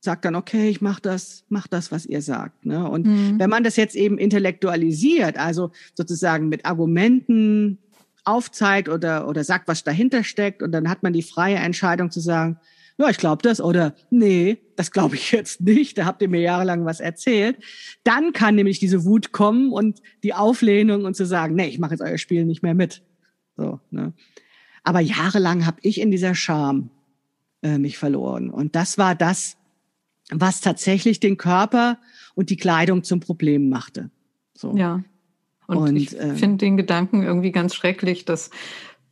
sagt dann, okay, ich mach das, mach das, was ihr sagt. Ne? Und mhm. wenn man das jetzt eben intellektualisiert, also sozusagen mit Argumenten aufzeigt oder, oder sagt, was dahinter steckt, und dann hat man die freie Entscheidung zu sagen, ja, ich glaube das oder nee, das glaube ich jetzt nicht, da habt ihr mir jahrelang was erzählt. Dann kann nämlich diese Wut kommen und die Auflehnung und zu sagen, nee, ich mache jetzt euer Spiel nicht mehr mit. So, ne? Aber jahrelang habe ich in dieser Scham äh, mich verloren. Und das war das, was tatsächlich den Körper und die Kleidung zum Problem machte. So. Ja. Und, und ich äh, finde den Gedanken irgendwie ganz schrecklich, dass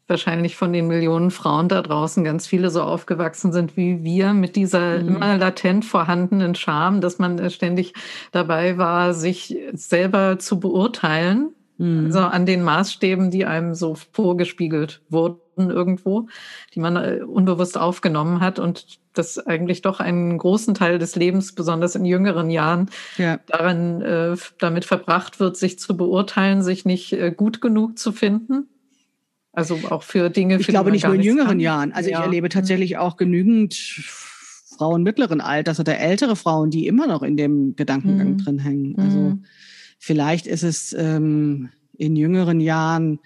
wahrscheinlich von den Millionen Frauen da draußen ganz viele so aufgewachsen sind wie wir mit dieser mhm. immer latent vorhandenen Scham, dass man ständig dabei war, sich selber zu beurteilen. Mhm. Also an den Maßstäben, die einem so vorgespiegelt wurden irgendwo, die man äh, unbewusst aufgenommen hat und das eigentlich doch einen großen Teil des Lebens, besonders in jüngeren Jahren, ja. daran äh, damit verbracht wird, sich zu beurteilen, sich nicht äh, gut genug zu finden also auch für Dinge. Ich glaube nicht nur in jüngeren kann. Jahren. Also ja. ich erlebe tatsächlich auch genügend Frauen mittleren Alters oder ältere Frauen, die immer noch in dem Gedankengang mhm. drin hängen. Also mhm. Vielleicht ist es ähm, in jüngeren Jahren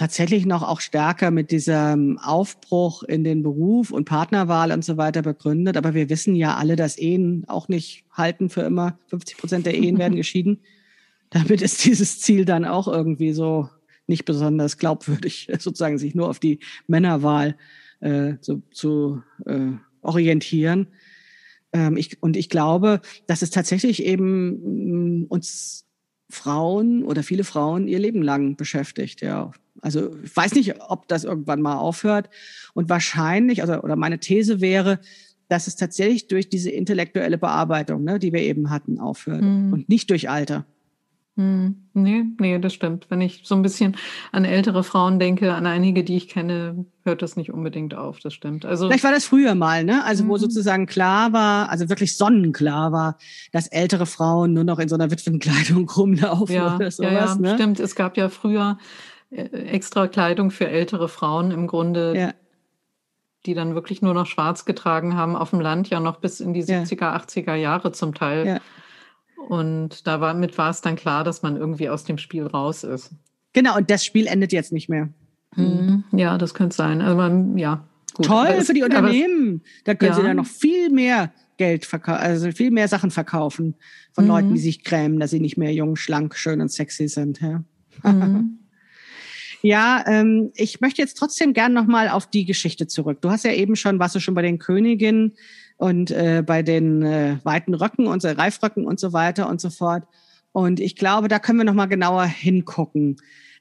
tatsächlich noch auch stärker mit diesem Aufbruch in den Beruf und Partnerwahl und so weiter begründet. Aber wir wissen ja alle, dass Ehen auch nicht halten für immer. 50 Prozent der Ehen werden geschieden. Damit ist dieses Ziel dann auch irgendwie so nicht besonders glaubwürdig, sozusagen sich nur auf die Männerwahl äh, zu, zu äh, orientieren. Ähm, ich, und ich glaube, dass es tatsächlich eben mm, uns Frauen oder viele Frauen ihr Leben lang beschäftigt, ja. Also ich weiß nicht, ob das irgendwann mal aufhört. Und wahrscheinlich, also oder meine These wäre, dass es tatsächlich durch diese intellektuelle Bearbeitung, ne, die wir eben hatten, aufhört mhm. und nicht durch Alter. Hm, nee, nee, das stimmt. Wenn ich so ein bisschen an ältere Frauen denke, an einige, die ich kenne, hört das nicht unbedingt auf, das stimmt. Also Vielleicht war das früher mal, ne? Also wo mhm. sozusagen klar war, also wirklich sonnenklar war, dass ältere Frauen nur noch in so einer Witwenkleidung rumlaufen ja, oder sowas. Ja, ja, ne? stimmt. Es gab ja früher äh, extra Kleidung für ältere Frauen im Grunde. Ja die dann wirklich nur noch schwarz getragen haben, auf dem Land ja noch bis in die 70er, 80er Jahre zum Teil. Ja. Und damit war es dann klar, dass man irgendwie aus dem Spiel raus ist. Genau, und das Spiel endet jetzt nicht mehr. Mhm. Ja, das könnte sein. Also man, ja. Gut. Toll es, für die Unternehmen. da können ja. sie dann noch viel mehr Geld verkaufen, also viel mehr Sachen verkaufen von mhm. Leuten, die sich grämen, dass sie nicht mehr jung, schlank, schön und sexy sind. Ja, mhm. ja ähm, ich möchte jetzt trotzdem gern nochmal auf die Geschichte zurück. Du hast ja eben schon, warst du schon bei den Königinnen und äh, bei den äh, weiten Röcken so, Reifröcken und so weiter und so fort. Und ich glaube, da können wir noch mal genauer hingucken,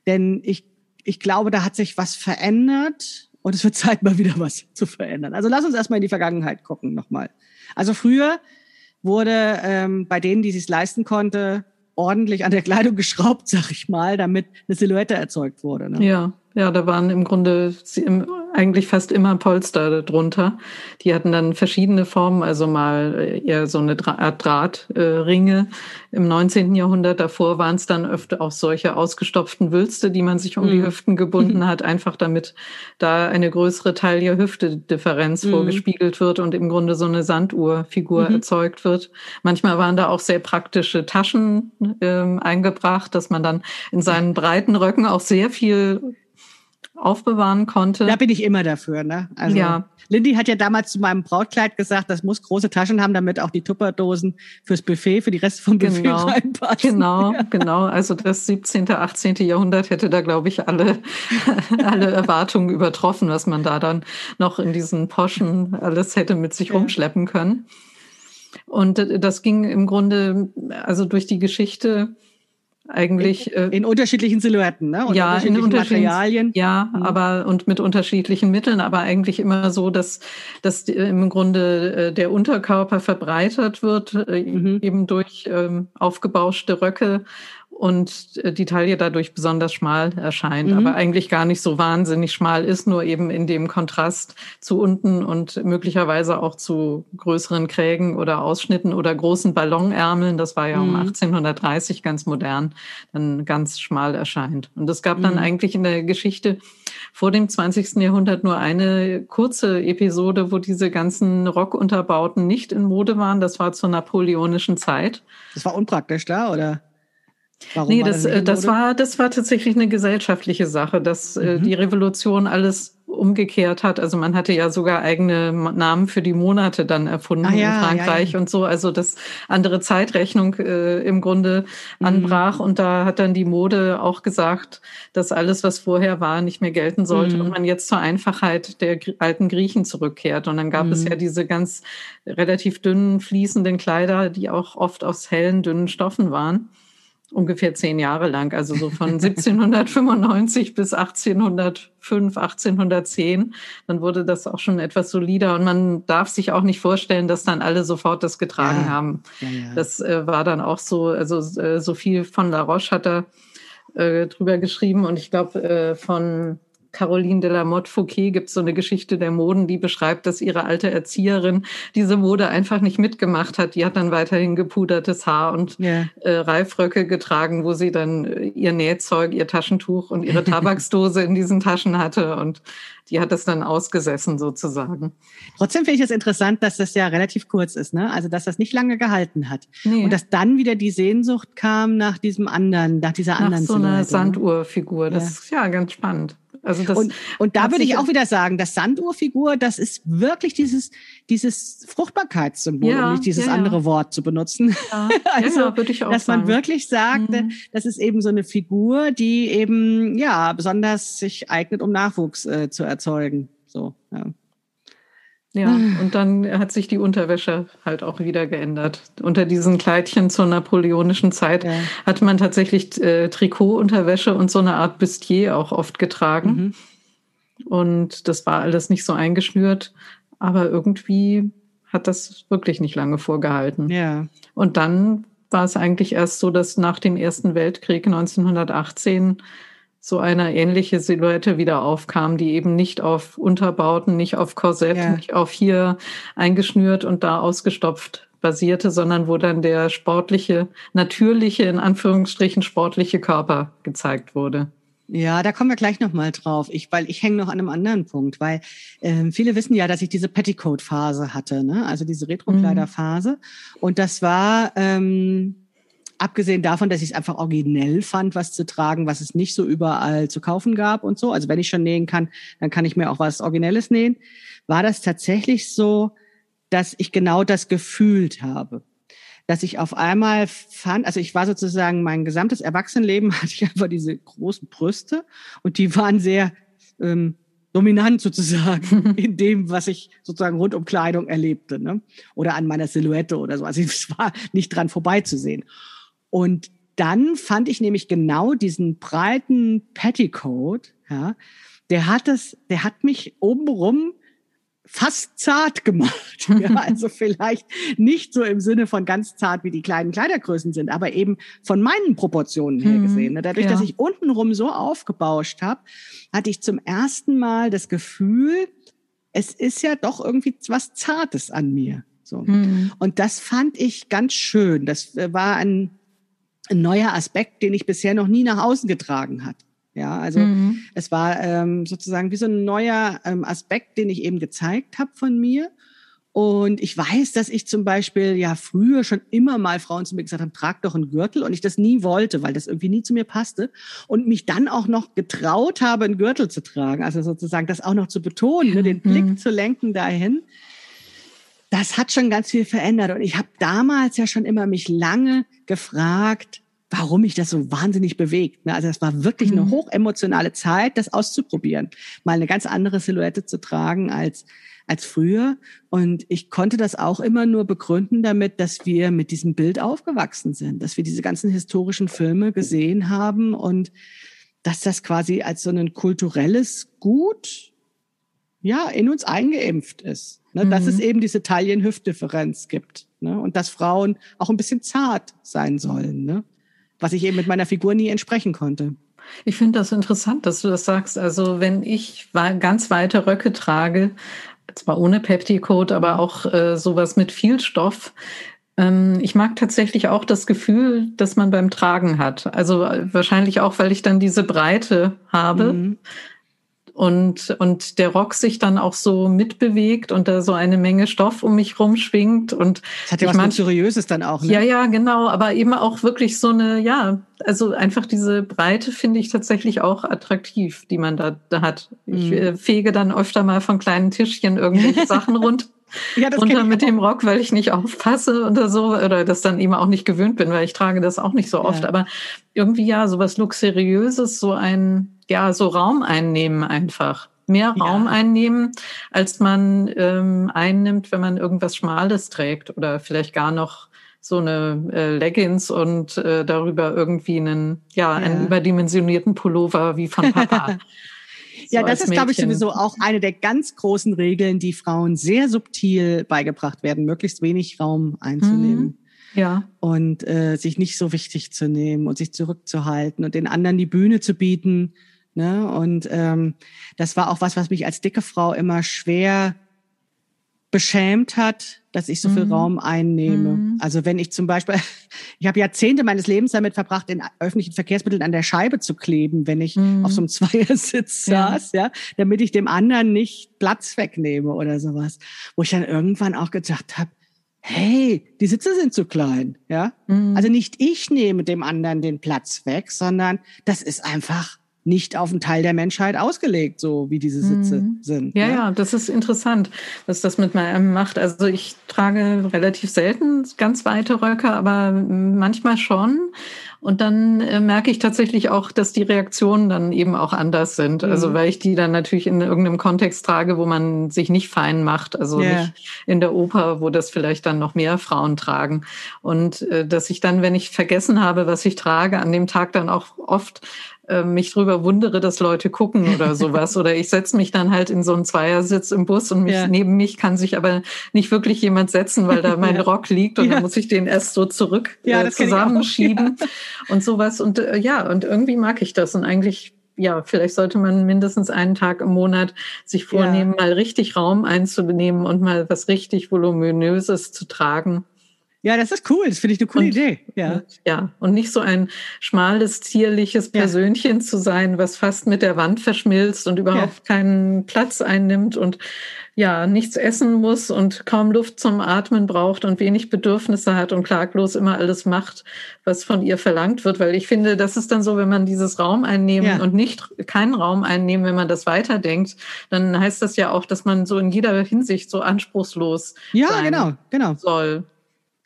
denn ich ich glaube, da hat sich was verändert und es wird Zeit mal wieder was zu verändern. Also lass uns erstmal in die Vergangenheit gucken nochmal. Also früher wurde ähm, bei denen, die es leisten konnte, ordentlich an der Kleidung geschraubt, sag ich mal, damit eine Silhouette erzeugt wurde. Ne? Ja, ja, da waren im Grunde eigentlich fast immer Polster drunter. Die hatten dann verschiedene Formen, also mal äh, eher so eine Art Drahtringe im 19. Jahrhundert. Davor waren es dann öfter auch solche ausgestopften Wülste, die man sich um mhm. die Hüften gebunden hat, einfach damit da eine größere Taille-Hüfte-Differenz mhm. vorgespiegelt wird und im Grunde so eine Sanduhrfigur mhm. erzeugt wird. Manchmal waren da auch sehr praktische Taschen ähm, eingebracht, dass man dann in seinen breiten Röcken auch sehr viel aufbewahren konnte. Da bin ich immer dafür. Ne? Also ja. Lindy hat ja damals zu meinem Brautkleid gesagt, das muss große Taschen haben, damit auch die Tupperdosen fürs Buffet, für die Reste vom Buffet genau. reinpassen. Genau, ja. genau. Also das 17., 18. Jahrhundert hätte da, glaube ich, alle, alle Erwartungen übertroffen, was man da dann noch in diesen Poschen alles hätte mit sich ja. rumschleppen können. Und das ging im Grunde, also durch die Geschichte, eigentlich in, äh, in unterschiedlichen Silhouetten, ne? Und ja, unterschiedlichen in unterschiedlichen Materialien. Ja, mhm. aber und mit unterschiedlichen Mitteln, aber eigentlich immer so, dass dass im Grunde äh, der Unterkörper verbreitert wird, äh, mhm. eben durch ähm, aufgebauschte Röcke und äh, die Taille dadurch besonders schmal erscheint, mhm. aber eigentlich gar nicht so wahnsinnig schmal ist, nur eben in dem Kontrast zu unten und möglicherweise auch zu größeren Krägen oder Ausschnitten oder großen Ballonärmeln, das war ja mhm. um 1830 ganz modern, dann ganz schmal erscheint. Und es gab dann mhm. eigentlich in der Geschichte vor dem 20. Jahrhundert nur eine kurze Episode, wo diese ganzen Rockunterbauten nicht in Mode waren. Das war zur napoleonischen Zeit. Das war unpraktisch da, oder? Warum nee, das, äh, das, war, das war tatsächlich eine gesellschaftliche Sache, dass äh, mhm. die Revolution alles umgekehrt hat. Also man hatte ja sogar eigene Namen für die Monate dann erfunden ah, ja, in Frankreich ja, ja. und so. Also das andere Zeitrechnung äh, im Grunde mhm. anbrach und da hat dann die Mode auch gesagt, dass alles, was vorher war, nicht mehr gelten sollte mhm. und man jetzt zur Einfachheit der alten Griechen zurückkehrt. Und dann gab mhm. es ja diese ganz relativ dünnen, fließenden Kleider, die auch oft aus hellen, dünnen Stoffen waren. Ungefähr zehn Jahre lang, also so von 1795 bis 1805, 1810. Dann wurde das auch schon etwas solider und man darf sich auch nicht vorstellen, dass dann alle sofort das getragen ja. haben. Ja, ja. Das äh, war dann auch so, also äh, Sophie von La Roche hat da äh, drüber geschrieben und ich glaube äh, von Caroline de la Motte Fouquet gibt es so eine Geschichte der Moden, die beschreibt, dass ihre alte Erzieherin diese Mode einfach nicht mitgemacht hat. Die hat dann weiterhin gepudertes Haar und yeah. äh, Reifröcke getragen, wo sie dann äh, ihr Nähzeug, ihr Taschentuch und ihre Tabaksdose in diesen Taschen hatte. Und die hat das dann ausgesessen sozusagen. Trotzdem finde ich es interessant, dass das ja relativ kurz ist, ne? Also dass das nicht lange gehalten hat. Nee. Und dass dann wieder die Sehnsucht kam nach diesem anderen, nach dieser anderen Nach so einer ne? Sanduhrfigur. Das ja. ist ja ganz spannend. Also das und, und da würde ich auch wieder sagen, das Sanduhrfigur, das ist wirklich dieses, dieses Fruchtbarkeitssymbol, ja, um nicht dieses ja, andere Wort zu benutzen. Ja, also, ja, würde ich auch dass sagen. man wirklich sagt, mhm. das ist eben so eine Figur, die eben, ja, besonders sich eignet, um Nachwuchs äh, zu erzeugen. So, ja. Ja, und dann hat sich die Unterwäsche halt auch wieder geändert. Unter diesen Kleidchen zur napoleonischen Zeit ja. hat man tatsächlich äh, Trikotunterwäsche und so eine Art Bustier auch oft getragen. Mhm. Und das war alles nicht so eingeschnürt, aber irgendwie hat das wirklich nicht lange vorgehalten. Ja. Und dann war es eigentlich erst so, dass nach dem Ersten Weltkrieg 1918 so eine ähnliche Silhouette wieder aufkam, die eben nicht auf Unterbauten, nicht auf Korsett, ja. nicht auf hier eingeschnürt und da ausgestopft basierte, sondern wo dann der sportliche, natürliche, in Anführungsstrichen sportliche Körper gezeigt wurde. Ja, da kommen wir gleich nochmal drauf. Ich, weil ich hänge noch an einem anderen Punkt, weil ähm, viele wissen ja, dass ich diese Petticoat-Phase hatte, ne? also diese Retro-Kleider-Phase. Mhm. Und das war ähm, abgesehen davon, dass ich es einfach originell fand, was zu tragen, was es nicht so überall zu kaufen gab und so. Also wenn ich schon nähen kann, dann kann ich mir auch was Originelles nähen. War das tatsächlich so, dass ich genau das gefühlt habe? Dass ich auf einmal fand, also ich war sozusagen mein gesamtes Erwachsenenleben hatte ich einfach diese großen Brüste und die waren sehr ähm, dominant sozusagen in dem, was ich sozusagen rund um Kleidung erlebte, ne? Oder an meiner Silhouette oder so. Also es war nicht dran vorbeizusehen. Und dann fand ich nämlich genau diesen breiten Petticoat, ja, der hat es, der hat mich obenrum fast zart gemacht. Ja, also vielleicht nicht so im Sinne von ganz zart, wie die kleinen Kleidergrößen sind, aber eben von meinen Proportionen her mhm, gesehen. Ne? Dadurch, ja. dass ich untenrum so aufgebauscht habe, hatte ich zum ersten Mal das Gefühl, es ist ja doch irgendwie was Zartes an mir. So. Mhm. Und das fand ich ganz schön. Das äh, war ein ein neuer Aspekt, den ich bisher noch nie nach außen getragen hat. Ja, also mhm. es war ähm, sozusagen wie so ein neuer ähm, Aspekt, den ich eben gezeigt habe von mir. Und ich weiß, dass ich zum Beispiel ja früher schon immer mal Frauen zu mir gesagt haben, trag doch einen Gürtel und ich das nie wollte, weil das irgendwie nie zu mir passte und mich dann auch noch getraut habe, einen Gürtel zu tragen, also sozusagen das auch noch zu betonen, ne, den Blick mhm. zu lenken dahin. Das hat schon ganz viel verändert und ich habe damals ja schon immer mich lange gefragt, warum mich das so wahnsinnig bewegt. Ne? Also es war wirklich eine mhm. hochemotionale Zeit, das auszuprobieren, mal eine ganz andere Silhouette zu tragen als als früher. Und ich konnte das auch immer nur begründen damit, dass wir mit diesem Bild aufgewachsen sind, dass wir diese ganzen historischen Filme gesehen haben und dass das quasi als so ein kulturelles Gut ja in uns eingeimpft ist. Ne? Mhm. Dass es eben diese Taillen-Hüft-Differenz gibt. Ne? Und dass Frauen auch ein bisschen zart sein sollen. Ne? was ich eben mit meiner Figur nie entsprechen konnte. Ich finde das interessant, dass du das sagst. Also wenn ich ganz weite Röcke trage, zwar ohne Petticoat, aber auch äh, sowas mit viel Stoff, ähm, ich mag tatsächlich auch das Gefühl, das man beim Tragen hat. Also äh, wahrscheinlich auch, weil ich dann diese Breite habe. Mhm und, und der Rock sich dann auch so mitbewegt und da so eine Menge Stoff um mich rumschwingt und das hat ja was mein, Luxuriöses dann auch, ne? Ja, ja, genau, aber eben auch wirklich so eine, ja, also einfach diese Breite finde ich tatsächlich auch attraktiv, die man da, da hat. Ich mhm. äh, fege dann öfter mal von kleinen Tischchen irgendwelche Sachen rund. Ja, das runter mit dem Rock, weil ich nicht aufpasse oder so, oder das dann eben auch nicht gewöhnt bin, weil ich trage das auch nicht so oft. Ja. Aber irgendwie ja, so was Luxuriöses, so ein, ja, so Raum einnehmen einfach. Mehr Raum ja. einnehmen, als man ähm, einnimmt, wenn man irgendwas Schmales trägt oder vielleicht gar noch so eine äh, Leggings und äh, darüber irgendwie einen, ja, ja, einen überdimensionierten Pullover wie von Papa. ja, das ist, glaube ich, sowieso auch eine der ganz großen Regeln, die Frauen sehr subtil beigebracht werden, möglichst wenig Raum einzunehmen. Mhm. Ja. Und äh, sich nicht so wichtig zu nehmen und sich zurückzuhalten und den anderen die Bühne zu bieten. Ne? Und ähm, das war auch was, was mich als dicke Frau immer schwer beschämt hat, dass ich so viel mhm. Raum einnehme. Mhm. Also wenn ich zum Beispiel, ich habe Jahrzehnte meines Lebens damit verbracht, in öffentlichen Verkehrsmitteln an der Scheibe zu kleben, wenn ich mhm. auf so einem Zweiersitz ja. saß, ja, damit ich dem anderen nicht Platz wegnehme oder sowas. Wo ich dann irgendwann auch gedacht habe, hey, die Sitze sind zu klein, ja. Mhm. Also nicht ich nehme dem anderen den Platz weg, sondern das ist einfach nicht auf einen Teil der Menschheit ausgelegt, so wie diese Sitze mhm. sind. Ja, ne? ja, das ist interessant, was das mit meinem macht. Also ich trage relativ selten ganz weite Röcke, aber manchmal schon. Und dann äh, merke ich tatsächlich auch, dass die Reaktionen dann eben auch anders sind. Also mhm. Also weil ich die dann natürlich in irgendeinem Kontext trage, wo man sich nicht fein macht. Also yeah. nicht in der Oper, wo das vielleicht dann noch mehr Frauen tragen. Und äh, dass ich dann, wenn ich vergessen habe, was ich trage, an dem Tag dann auch oft äh, mich drüber wundere, dass Leute gucken oder sowas. oder ich setze mich dann halt in so einen Zweiersitz im Bus und mich, ja. neben mich kann sich aber nicht wirklich jemand setzen, weil da mein ja. Rock liegt und ja. dann muss ich den erst so zurück ja, äh, zusammenschieben und sowas. Und äh, ja, und irgendwie mag ich das und eigentlich ja, vielleicht sollte man mindestens einen Tag im Monat sich vornehmen, ja. mal richtig Raum einzunehmen und mal was richtig Voluminöses zu tragen. Ja, das ist cool. Das finde ich eine coole und, Idee. Ja. ja, und nicht so ein schmales, zierliches Persönchen ja. zu sein, was fast mit der Wand verschmilzt und überhaupt ja. keinen Platz einnimmt und ja, nichts essen muss und kaum Luft zum Atmen braucht und wenig Bedürfnisse hat und klaglos immer alles macht, was von ihr verlangt wird. Weil ich finde, das ist dann so, wenn man dieses Raum einnehmen ja. und nicht keinen Raum einnehmen, wenn man das weiterdenkt, dann heißt das ja auch, dass man so in jeder Hinsicht so anspruchslos ja, sein genau, genau. soll.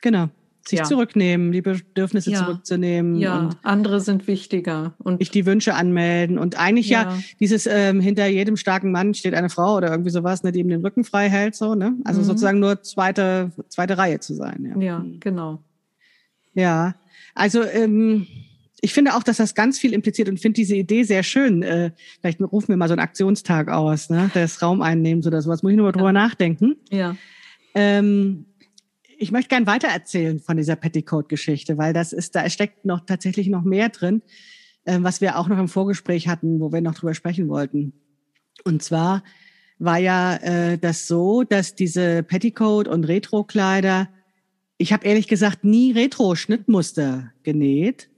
Genau. Sich ja. zurücknehmen, die Bedürfnisse ja. zurückzunehmen. Ja, und andere sind wichtiger. Und ich die Wünsche anmelden. Und eigentlich ja, ja dieses ähm, hinter jedem starken Mann steht eine Frau oder irgendwie sowas, ne, die ihm den Rücken frei hält. So, ne? Also mhm. sozusagen nur zweite, zweite Reihe zu sein. Ja, ja mhm. genau. Ja, also ähm, ich finde auch, dass das ganz viel impliziert und finde diese Idee sehr schön. Äh, vielleicht rufen wir mal so einen Aktionstag aus, ne? des Raumeinnehmens oder sowas. Muss ich nur mal drüber nachdenken. Ja. Ähm, ich möchte gern weitererzählen von dieser Petticoat-Geschichte, weil das ist, da steckt noch tatsächlich noch mehr drin, äh, was wir auch noch im Vorgespräch hatten, wo wir noch drüber sprechen wollten. Und zwar war ja äh, das so, dass diese Petticoat- und Retro-Kleider, ich habe ehrlich gesagt nie Retro-Schnittmuster genäht,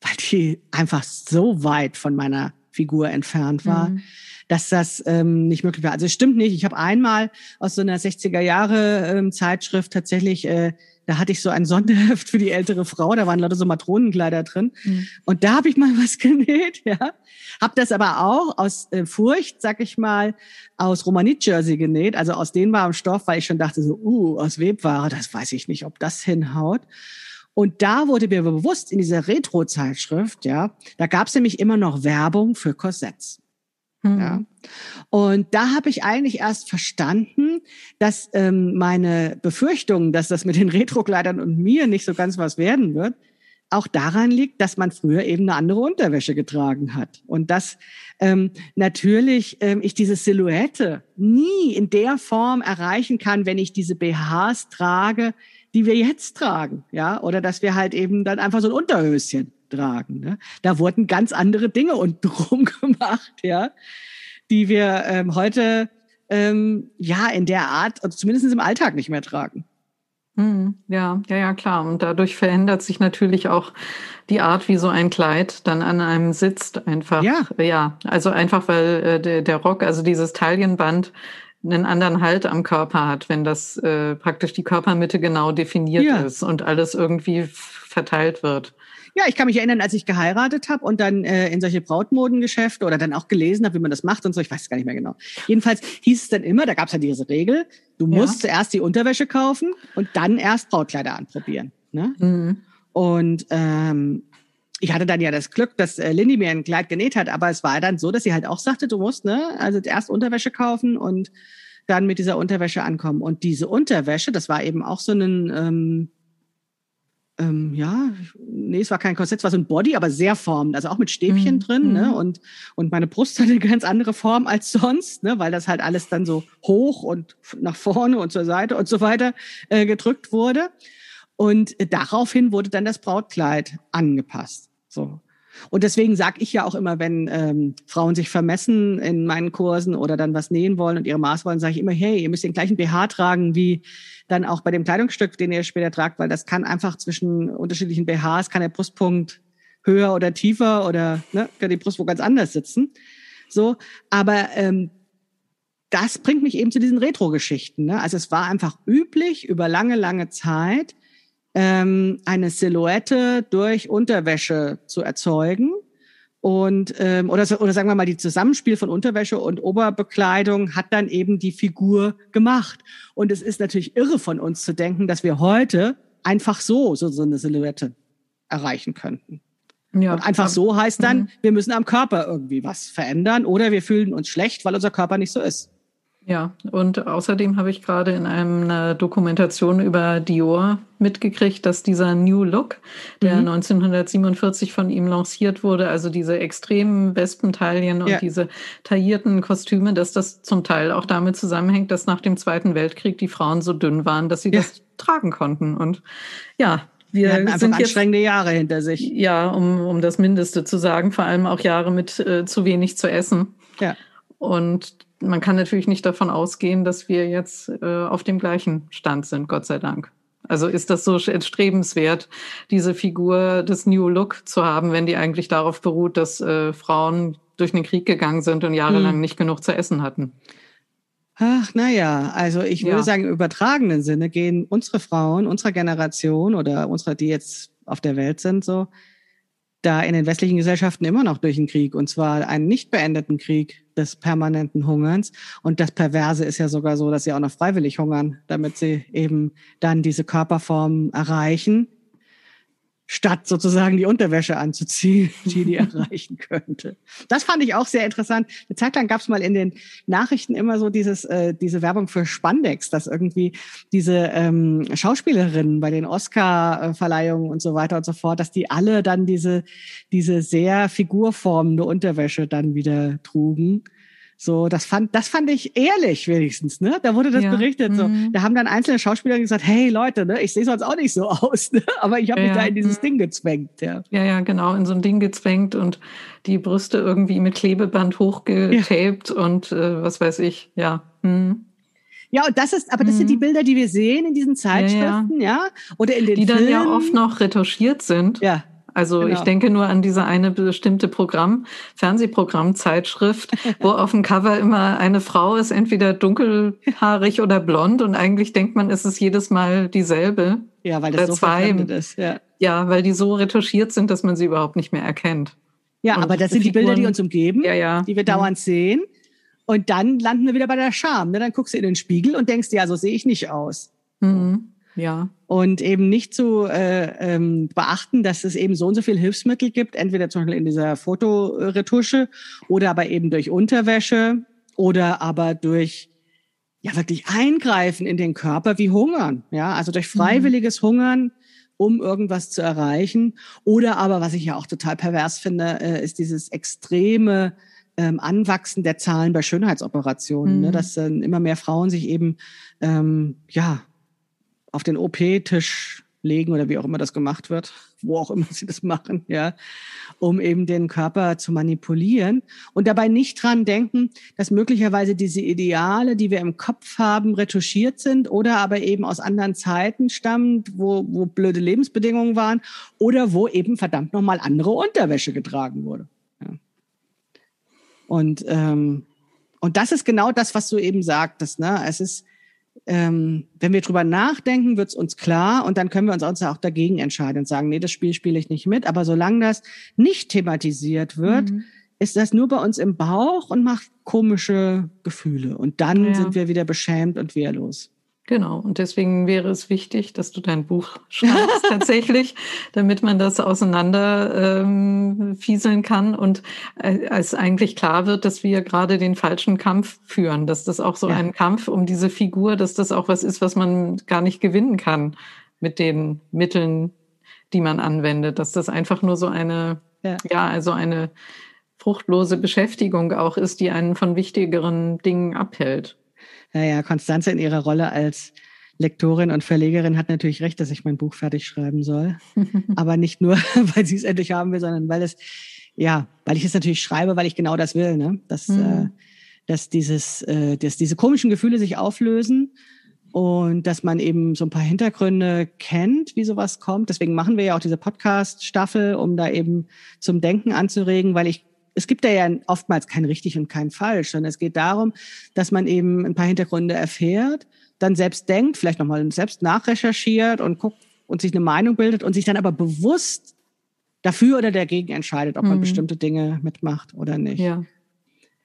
weil die einfach so weit von meiner Figur entfernt war. Mhm dass das ähm, nicht möglich war. Also es stimmt nicht. Ich habe einmal aus so einer 60er Jahre ähm, Zeitschrift tatsächlich, äh, da hatte ich so ein Sonderheft für die ältere Frau, da waren lauter so Matronenkleider drin. Mhm. Und da habe ich mal was genäht, ja. Hab das aber auch aus äh, Furcht, sag ich mal, aus Romanit-Jersey genäht, also aus dehnbarem Stoff, weil ich schon dachte so, uh, aus Webware, das weiß ich nicht, ob das hinhaut. Und da wurde mir bewusst in dieser Retro-Zeitschrift, ja, da gab es nämlich immer noch Werbung für Korsetts. Mhm. Ja. Und da habe ich eigentlich erst verstanden, dass ähm, meine Befürchtung, dass das mit den Retrokleidern und mir nicht so ganz was werden wird, auch daran liegt, dass man früher eben eine andere Unterwäsche getragen hat. Und dass ähm, natürlich ähm, ich diese Silhouette nie in der Form erreichen kann, wenn ich diese BHs trage, die wir jetzt tragen, ja, oder dass wir halt eben dann einfach so ein Unterhöschen tragen. Ne? Da wurden ganz andere Dinge und drum gemacht, ja, die wir ähm, heute ähm, ja in der Art, also zumindest im Alltag nicht mehr tragen. Hm, ja, ja, ja, klar. Und dadurch verändert sich natürlich auch die Art, wie so ein Kleid dann an einem sitzt, einfach. Ja. Ja, also einfach, weil äh, der, der Rock, also dieses Taillenband, einen anderen Halt am Körper hat, wenn das äh, praktisch die Körpermitte genau definiert ja. ist und alles irgendwie verteilt wird. Ja, ich kann mich erinnern, als ich geheiratet habe und dann äh, in solche Brautmodengeschäfte oder dann auch gelesen habe, wie man das macht und so, ich weiß es gar nicht mehr genau. Jedenfalls hieß es dann immer, da gab es ja diese Regel, du musst ja. zuerst die Unterwäsche kaufen und dann erst Brautkleider anprobieren. Ne? Mhm. Und ähm, ich hatte dann ja das Glück, dass äh, Lindy mir ein Kleid genäht hat, aber es war dann so, dass sie halt auch sagte, du musst ne, also erst Unterwäsche kaufen und dann mit dieser Unterwäsche ankommen. Und diese Unterwäsche, das war eben auch so ein ähm, ähm, ja, nee, es war kein Korsett, es war so ein Body, aber sehr formend, also auch mit Stäbchen mhm. drin, ne? Mhm. Und, und meine Brust hatte eine ganz andere Form als sonst, ne? weil das halt alles dann so hoch und nach vorne und zur Seite und so weiter äh, gedrückt wurde. Und äh, daraufhin wurde dann das Brautkleid angepasst. So. Und deswegen sage ich ja auch immer, wenn ähm, Frauen sich vermessen in meinen Kursen oder dann was nähen wollen und ihre Maß wollen, sage ich immer, hey, ihr müsst den gleichen BH tragen wie dann auch bei dem Kleidungsstück, den ihr später tragt, weil das kann einfach zwischen unterschiedlichen BHs, kann der Brustpunkt höher oder tiefer oder ne, kann die Brust wo ganz anders sitzen. So, aber ähm, das bringt mich eben zu diesen Retro-Geschichten. Ne? Also es war einfach üblich über lange, lange Zeit, ähm, eine Silhouette durch Unterwäsche zu erzeugen. Und ähm, oder, oder sagen wir mal, die Zusammenspiel von Unterwäsche und Oberbekleidung hat dann eben die Figur gemacht. Und es ist natürlich irre von uns zu denken, dass wir heute einfach so so, so eine Silhouette erreichen könnten. Ja, und einfach so heißt dann, mhm. wir müssen am Körper irgendwie was verändern oder wir fühlen uns schlecht, weil unser Körper nicht so ist. Ja, und außerdem habe ich gerade in einer Dokumentation über Dior mitgekriegt, dass dieser New Look, der mhm. 1947 von ihm lanciert wurde, also diese extremen Wespentaillen und ja. diese taillierten Kostüme, dass das zum Teil auch damit zusammenhängt, dass nach dem Zweiten Weltkrieg die Frauen so dünn waren, dass sie ja. das tragen konnten. Und ja, wir hatten sind jetzt, anstrengende Jahre hinter sich. Ja, um, um das Mindeste zu sagen, vor allem auch Jahre mit äh, zu wenig zu essen. Ja. Und man kann natürlich nicht davon ausgehen, dass wir jetzt äh, auf dem gleichen Stand sind, Gott sei Dank. Also ist das so erstrebenswert, diese Figur des New Look zu haben, wenn die eigentlich darauf beruht, dass äh, Frauen durch den Krieg gegangen sind und jahrelang hm. nicht genug zu essen hatten? Ach, naja, also ich würde ja. sagen, im übertragenen Sinne gehen unsere Frauen, unserer Generation oder unsere, die jetzt auf der Welt sind, so, da in den westlichen Gesellschaften immer noch durch den Krieg und zwar einen nicht beendeten Krieg des permanenten Hungerns. Und das Perverse ist ja sogar so, dass sie auch noch freiwillig hungern, damit sie eben dann diese Körperform erreichen, statt sozusagen die Unterwäsche anzuziehen, die die erreichen könnte. Das fand ich auch sehr interessant. Eine Zeit lang gab es mal in den Nachrichten immer so dieses, äh, diese Werbung für Spandex, dass irgendwie diese ähm, Schauspielerinnen bei den Oscar-Verleihungen und so weiter und so fort, dass die alle dann diese, diese sehr figurformende Unterwäsche dann wieder trugen. So, das fand, das fand ich ehrlich wenigstens, ne? Da wurde das ja. berichtet. So, mhm. da haben dann einzelne Schauspieler gesagt, hey Leute, ne, ich sehe sonst auch nicht so aus, ne? aber ich habe ja, mich da in dieses mhm. Ding gezwängt, ja. Ja, ja, genau, in so ein Ding gezwängt und die Brüste irgendwie mit Klebeband hochgetaped und äh, was weiß ich, ja. Mhm. Ja, und das ist, aber das sind die mhm. Bilder, die wir sehen in diesen Zeitschriften, ja, ja. oder in den Die Filmen. dann ja oft noch retuschiert sind. Ja. Also genau. ich denke nur an diese eine bestimmte Programm, Fernsehprogramm, Zeitschrift, wo auf dem Cover immer eine Frau ist, entweder dunkelhaarig oder blond und eigentlich denkt man, es ist jedes Mal dieselbe. Ja, weil das so zwei, ist. Ja. ja, weil die so retuschiert sind, dass man sie überhaupt nicht mehr erkennt. Ja, und aber das sind die Bilder, die uns umgeben, ja, ja. die wir mhm. dauernd sehen. Und dann landen wir wieder bei der Scham. Ne? Dann guckst du in den Spiegel und denkst, ja, so sehe ich nicht aus. Mhm. Ja. Und eben nicht zu äh, ähm, beachten, dass es eben so und so viel Hilfsmittel gibt, entweder zum Beispiel in dieser Fotoretusche oder aber eben durch Unterwäsche oder aber durch ja wirklich Eingreifen in den Körper wie Hungern, ja, also durch mhm. freiwilliges mhm. Hungern, um irgendwas zu erreichen. Oder aber, was ich ja auch total pervers finde, äh, ist dieses extreme ähm, Anwachsen der Zahlen bei Schönheitsoperationen, ne? mhm. ne? dass äh, immer mehr Frauen sich eben ähm, ja auf den OP-Tisch legen oder wie auch immer das gemacht wird, wo auch immer sie das machen, ja, um eben den Körper zu manipulieren und dabei nicht dran denken, dass möglicherweise diese Ideale, die wir im Kopf haben, retuschiert sind oder aber eben aus anderen Zeiten stammen, wo, wo blöde Lebensbedingungen waren oder wo eben verdammt nochmal andere Unterwäsche getragen wurde. Ja. Und, ähm, und das ist genau das, was du eben sagtest. Ne? Es ist ähm, wenn wir drüber nachdenken, wird es uns klar und dann können wir uns auch dagegen entscheiden und sagen, nee, das Spiel spiele ich nicht mit. Aber solange das nicht thematisiert wird, mhm. ist das nur bei uns im Bauch und macht komische Gefühle. Und dann ja. sind wir wieder beschämt und wehrlos. Genau, und deswegen wäre es wichtig, dass du dein Buch schreibst tatsächlich, damit man das auseinander ähm, fieseln kann und äh, als eigentlich klar wird, dass wir gerade den falschen Kampf führen, dass das auch so ja. ein Kampf um diese Figur, dass das auch was ist, was man gar nicht gewinnen kann mit den Mitteln, die man anwendet, dass das einfach nur so eine, ja, ja also eine fruchtlose Beschäftigung auch ist, die einen von wichtigeren Dingen abhält. Ja, ja, Konstanze in ihrer Rolle als Lektorin und Verlegerin hat natürlich recht, dass ich mein Buch fertig schreiben soll. Aber nicht nur, weil sie es endlich haben will, sondern weil es, ja, weil ich es natürlich schreibe, weil ich genau das will, ne? Dass, mhm. äh, dass dieses, äh, dass diese komischen Gefühle sich auflösen und dass man eben so ein paar Hintergründe kennt, wie sowas kommt. Deswegen machen wir ja auch diese Podcast-Staffel, um da eben zum Denken anzuregen, weil ich es gibt da ja oftmals kein richtig und kein falsch, sondern es geht darum, dass man eben ein paar Hintergründe erfährt, dann selbst denkt, vielleicht nochmal selbst nachrecherchiert und guckt und sich eine Meinung bildet und sich dann aber bewusst dafür oder dagegen entscheidet, ob man mhm. bestimmte Dinge mitmacht oder nicht. Ja.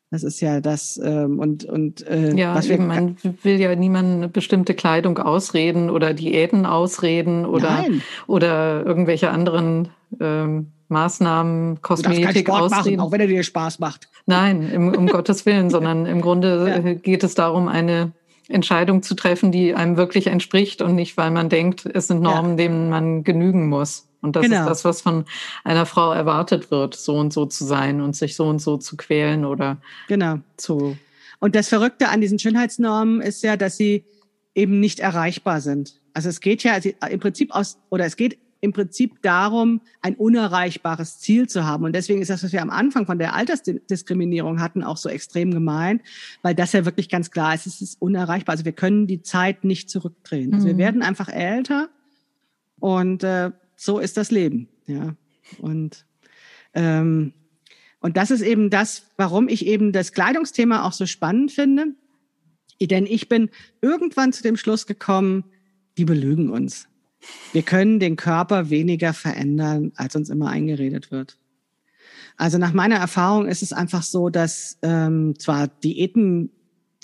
Das ist ja das ähm, und und äh, ja, was wir eben, man will ja niemand eine bestimmte Kleidung ausreden oder Diäten ausreden oder Nein. oder irgendwelche anderen ähm, Maßnahmen, Kosmetik ausreden. Machen, auch wenn er dir Spaß macht. Nein, im, um Gottes Willen, sondern im Grunde ja. geht es darum, eine Entscheidung zu treffen, die einem wirklich entspricht und nicht, weil man denkt, es sind Normen, ja. denen man genügen muss. Und das genau. ist das, was von einer Frau erwartet wird, so und so zu sein und sich so und so zu quälen oder genau. zu. Und das Verrückte an diesen Schönheitsnormen ist ja, dass sie eben nicht erreichbar sind. Also es geht ja im Prinzip aus, oder es geht im Prinzip darum, ein unerreichbares Ziel zu haben. Und deswegen ist das, was wir am Anfang von der Altersdiskriminierung hatten, auch so extrem gemein, weil das ja wirklich ganz klar ist, es ist unerreichbar. Also wir können die Zeit nicht zurückdrehen. Also wir mhm. werden einfach älter und äh, so ist das Leben. Ja. Und ähm, und das ist eben das, warum ich eben das Kleidungsthema auch so spannend finde. Denn ich bin irgendwann zu dem Schluss gekommen, die belügen uns. Wir können den Körper weniger verändern, als uns immer eingeredet wird. Also nach meiner Erfahrung ist es einfach so, dass ähm, zwar Diäten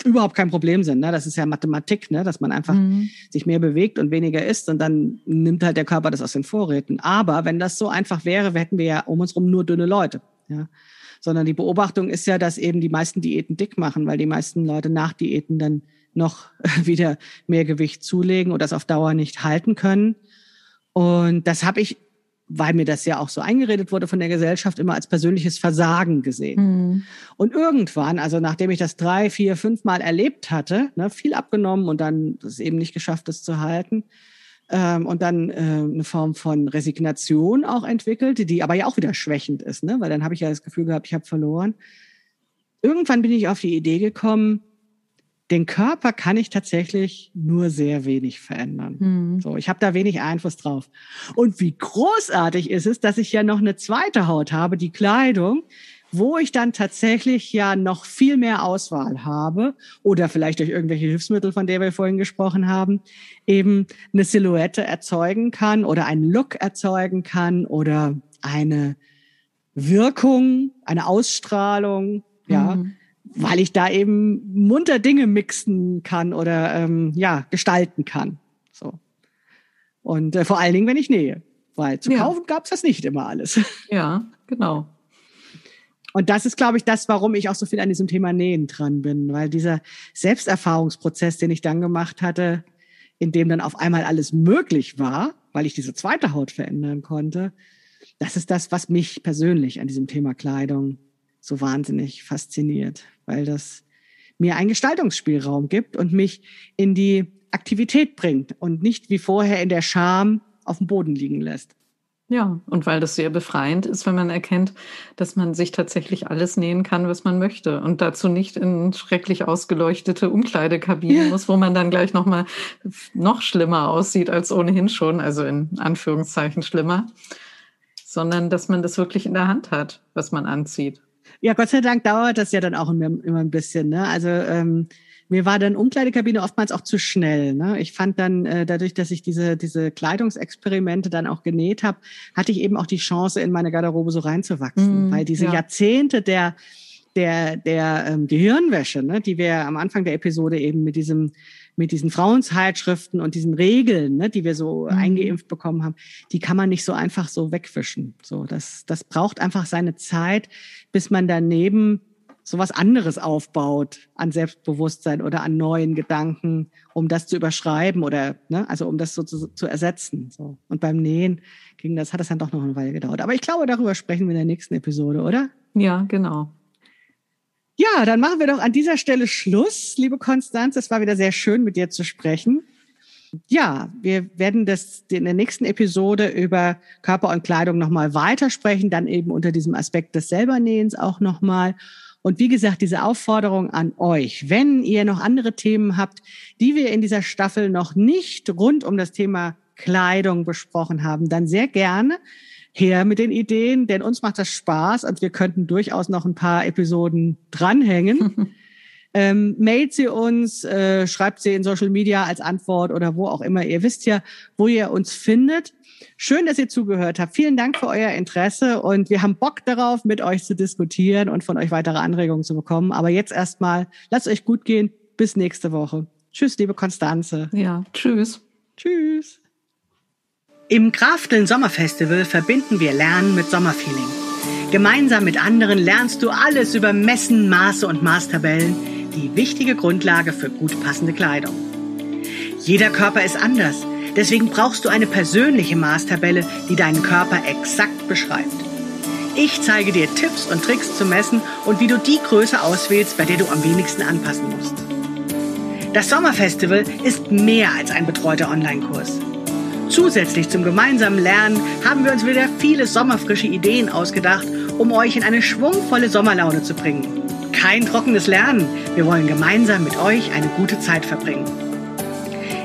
überhaupt kein Problem sind. Ne? Das ist ja Mathematik, ne? dass man einfach mhm. sich mehr bewegt und weniger isst und dann nimmt halt der Körper das aus den Vorräten. Aber wenn das so einfach wäre, hätten wir ja um uns rum nur dünne Leute. Ja? Sondern die Beobachtung ist ja, dass eben die meisten Diäten dick machen, weil die meisten Leute nach Diäten dann noch wieder mehr Gewicht zulegen und das auf Dauer nicht halten können. Und das habe ich, weil mir das ja auch so eingeredet wurde von der Gesellschaft, immer als persönliches Versagen gesehen. Mhm. Und irgendwann, also nachdem ich das drei, vier, fünf Mal erlebt hatte, ne, viel abgenommen und dann es eben nicht geschafft, das zu halten, ähm, und dann äh, eine Form von Resignation auch entwickelte, die aber ja auch wieder schwächend ist, ne? weil dann habe ich ja das Gefühl gehabt, ich habe verloren. Irgendwann bin ich auf die Idee gekommen, den Körper kann ich tatsächlich nur sehr wenig verändern. Mhm. So, ich habe da wenig Einfluss drauf. Und wie großartig ist es, dass ich ja noch eine zweite Haut habe, die Kleidung, wo ich dann tatsächlich ja noch viel mehr Auswahl habe oder vielleicht durch irgendwelche Hilfsmittel, von der wir vorhin gesprochen haben, eben eine Silhouette erzeugen kann oder einen Look erzeugen kann oder eine Wirkung, eine Ausstrahlung, ja, mhm weil ich da eben munter Dinge mixen kann oder ähm, ja gestalten kann. So und äh, vor allen Dingen, wenn ich nähe, weil zu ja. kaufen gab's das nicht immer alles. Ja, genau. Und das ist, glaube ich, das, warum ich auch so viel an diesem Thema Nähen dran bin, weil dieser Selbsterfahrungsprozess, den ich dann gemacht hatte, in dem dann auf einmal alles möglich war, weil ich diese zweite Haut verändern konnte, das ist das, was mich persönlich an diesem Thema Kleidung so wahnsinnig fasziniert, weil das mir einen Gestaltungsspielraum gibt und mich in die Aktivität bringt und nicht wie vorher in der Scham auf dem Boden liegen lässt. Ja, und weil das sehr befreiend ist, wenn man erkennt, dass man sich tatsächlich alles nähen kann, was man möchte und dazu nicht in schrecklich ausgeleuchtete Umkleidekabinen ja. muss, wo man dann gleich noch mal noch schlimmer aussieht als ohnehin schon, also in Anführungszeichen schlimmer, sondern dass man das wirklich in der Hand hat, was man anzieht. Ja, Gott sei Dank dauert das ja dann auch immer ein bisschen. Ne? Also ähm, mir war dann Umkleidekabine oftmals auch zu schnell. Ne? Ich fand dann, äh, dadurch, dass ich diese, diese Kleidungsexperimente dann auch genäht habe, hatte ich eben auch die Chance, in meine Garderobe so reinzuwachsen. Mm, weil diese ja. Jahrzehnte der der, der ähm, Gehirnwäsche, ne, die wir am Anfang der Episode eben mit diesem mit diesen Frauenzeitschriften und diesen Regeln, ne, die wir so mhm. eingeimpft bekommen haben, die kann man nicht so einfach so wegwischen. So, das, das braucht einfach seine Zeit, bis man daneben sowas anderes aufbaut an Selbstbewusstsein oder an neuen Gedanken, um das zu überschreiben oder ne, also um das so zu, zu ersetzen. So. Und beim Nähen ging das, hat das dann doch noch eine Weile gedauert. Aber ich glaube, darüber sprechen wir in der nächsten Episode, oder? Ja, genau. Ja, dann machen wir doch an dieser Stelle Schluss, liebe Konstanz. Es war wieder sehr schön, mit dir zu sprechen. Ja, wir werden das in der nächsten Episode über Körper und Kleidung nochmal weitersprechen, dann eben unter diesem Aspekt des Selbernähens auch nochmal. Und wie gesagt, diese Aufforderung an euch, wenn ihr noch andere Themen habt, die wir in dieser Staffel noch nicht rund um das Thema Kleidung besprochen haben, dann sehr gerne her mit den Ideen, denn uns macht das Spaß und wir könnten durchaus noch ein paar Episoden dranhängen. ähm, mailt sie uns, äh, schreibt sie in Social Media als Antwort oder wo auch immer. Ihr wisst ja, wo ihr uns findet. Schön, dass ihr zugehört habt. Vielen Dank für euer Interesse und wir haben Bock darauf, mit euch zu diskutieren und von euch weitere Anregungen zu bekommen. Aber jetzt erstmal, lasst euch gut gehen. Bis nächste Woche. Tschüss, liebe Konstanze. Ja, tschüss. Tschüss. Im Krafteln Sommerfestival verbinden wir Lernen mit Sommerfeeling. Gemeinsam mit anderen lernst du alles über Messen, Maße und Maßtabellen, die wichtige Grundlage für gut passende Kleidung. Jeder Körper ist anders. Deswegen brauchst du eine persönliche Maßtabelle, die deinen Körper exakt beschreibt. Ich zeige dir Tipps und Tricks zum Messen und wie du die Größe auswählst, bei der du am wenigsten anpassen musst. Das Sommerfestival ist mehr als ein betreuter Online-Kurs. Zusätzlich zum gemeinsamen Lernen haben wir uns wieder viele sommerfrische Ideen ausgedacht, um euch in eine schwungvolle Sommerlaune zu bringen. Kein trockenes Lernen, wir wollen gemeinsam mit euch eine gute Zeit verbringen.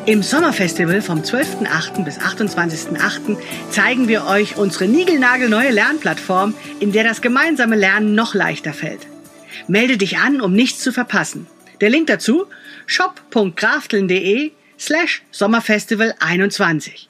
Im Sommerfestival vom 12.8. bis 28.8. zeigen wir euch unsere niegelnagelneue Lernplattform, in der das gemeinsame Lernen noch leichter fällt. Melde dich an, um nichts zu verpassen. Der Link dazu shop.krafteln.de slash Sommerfestival 21.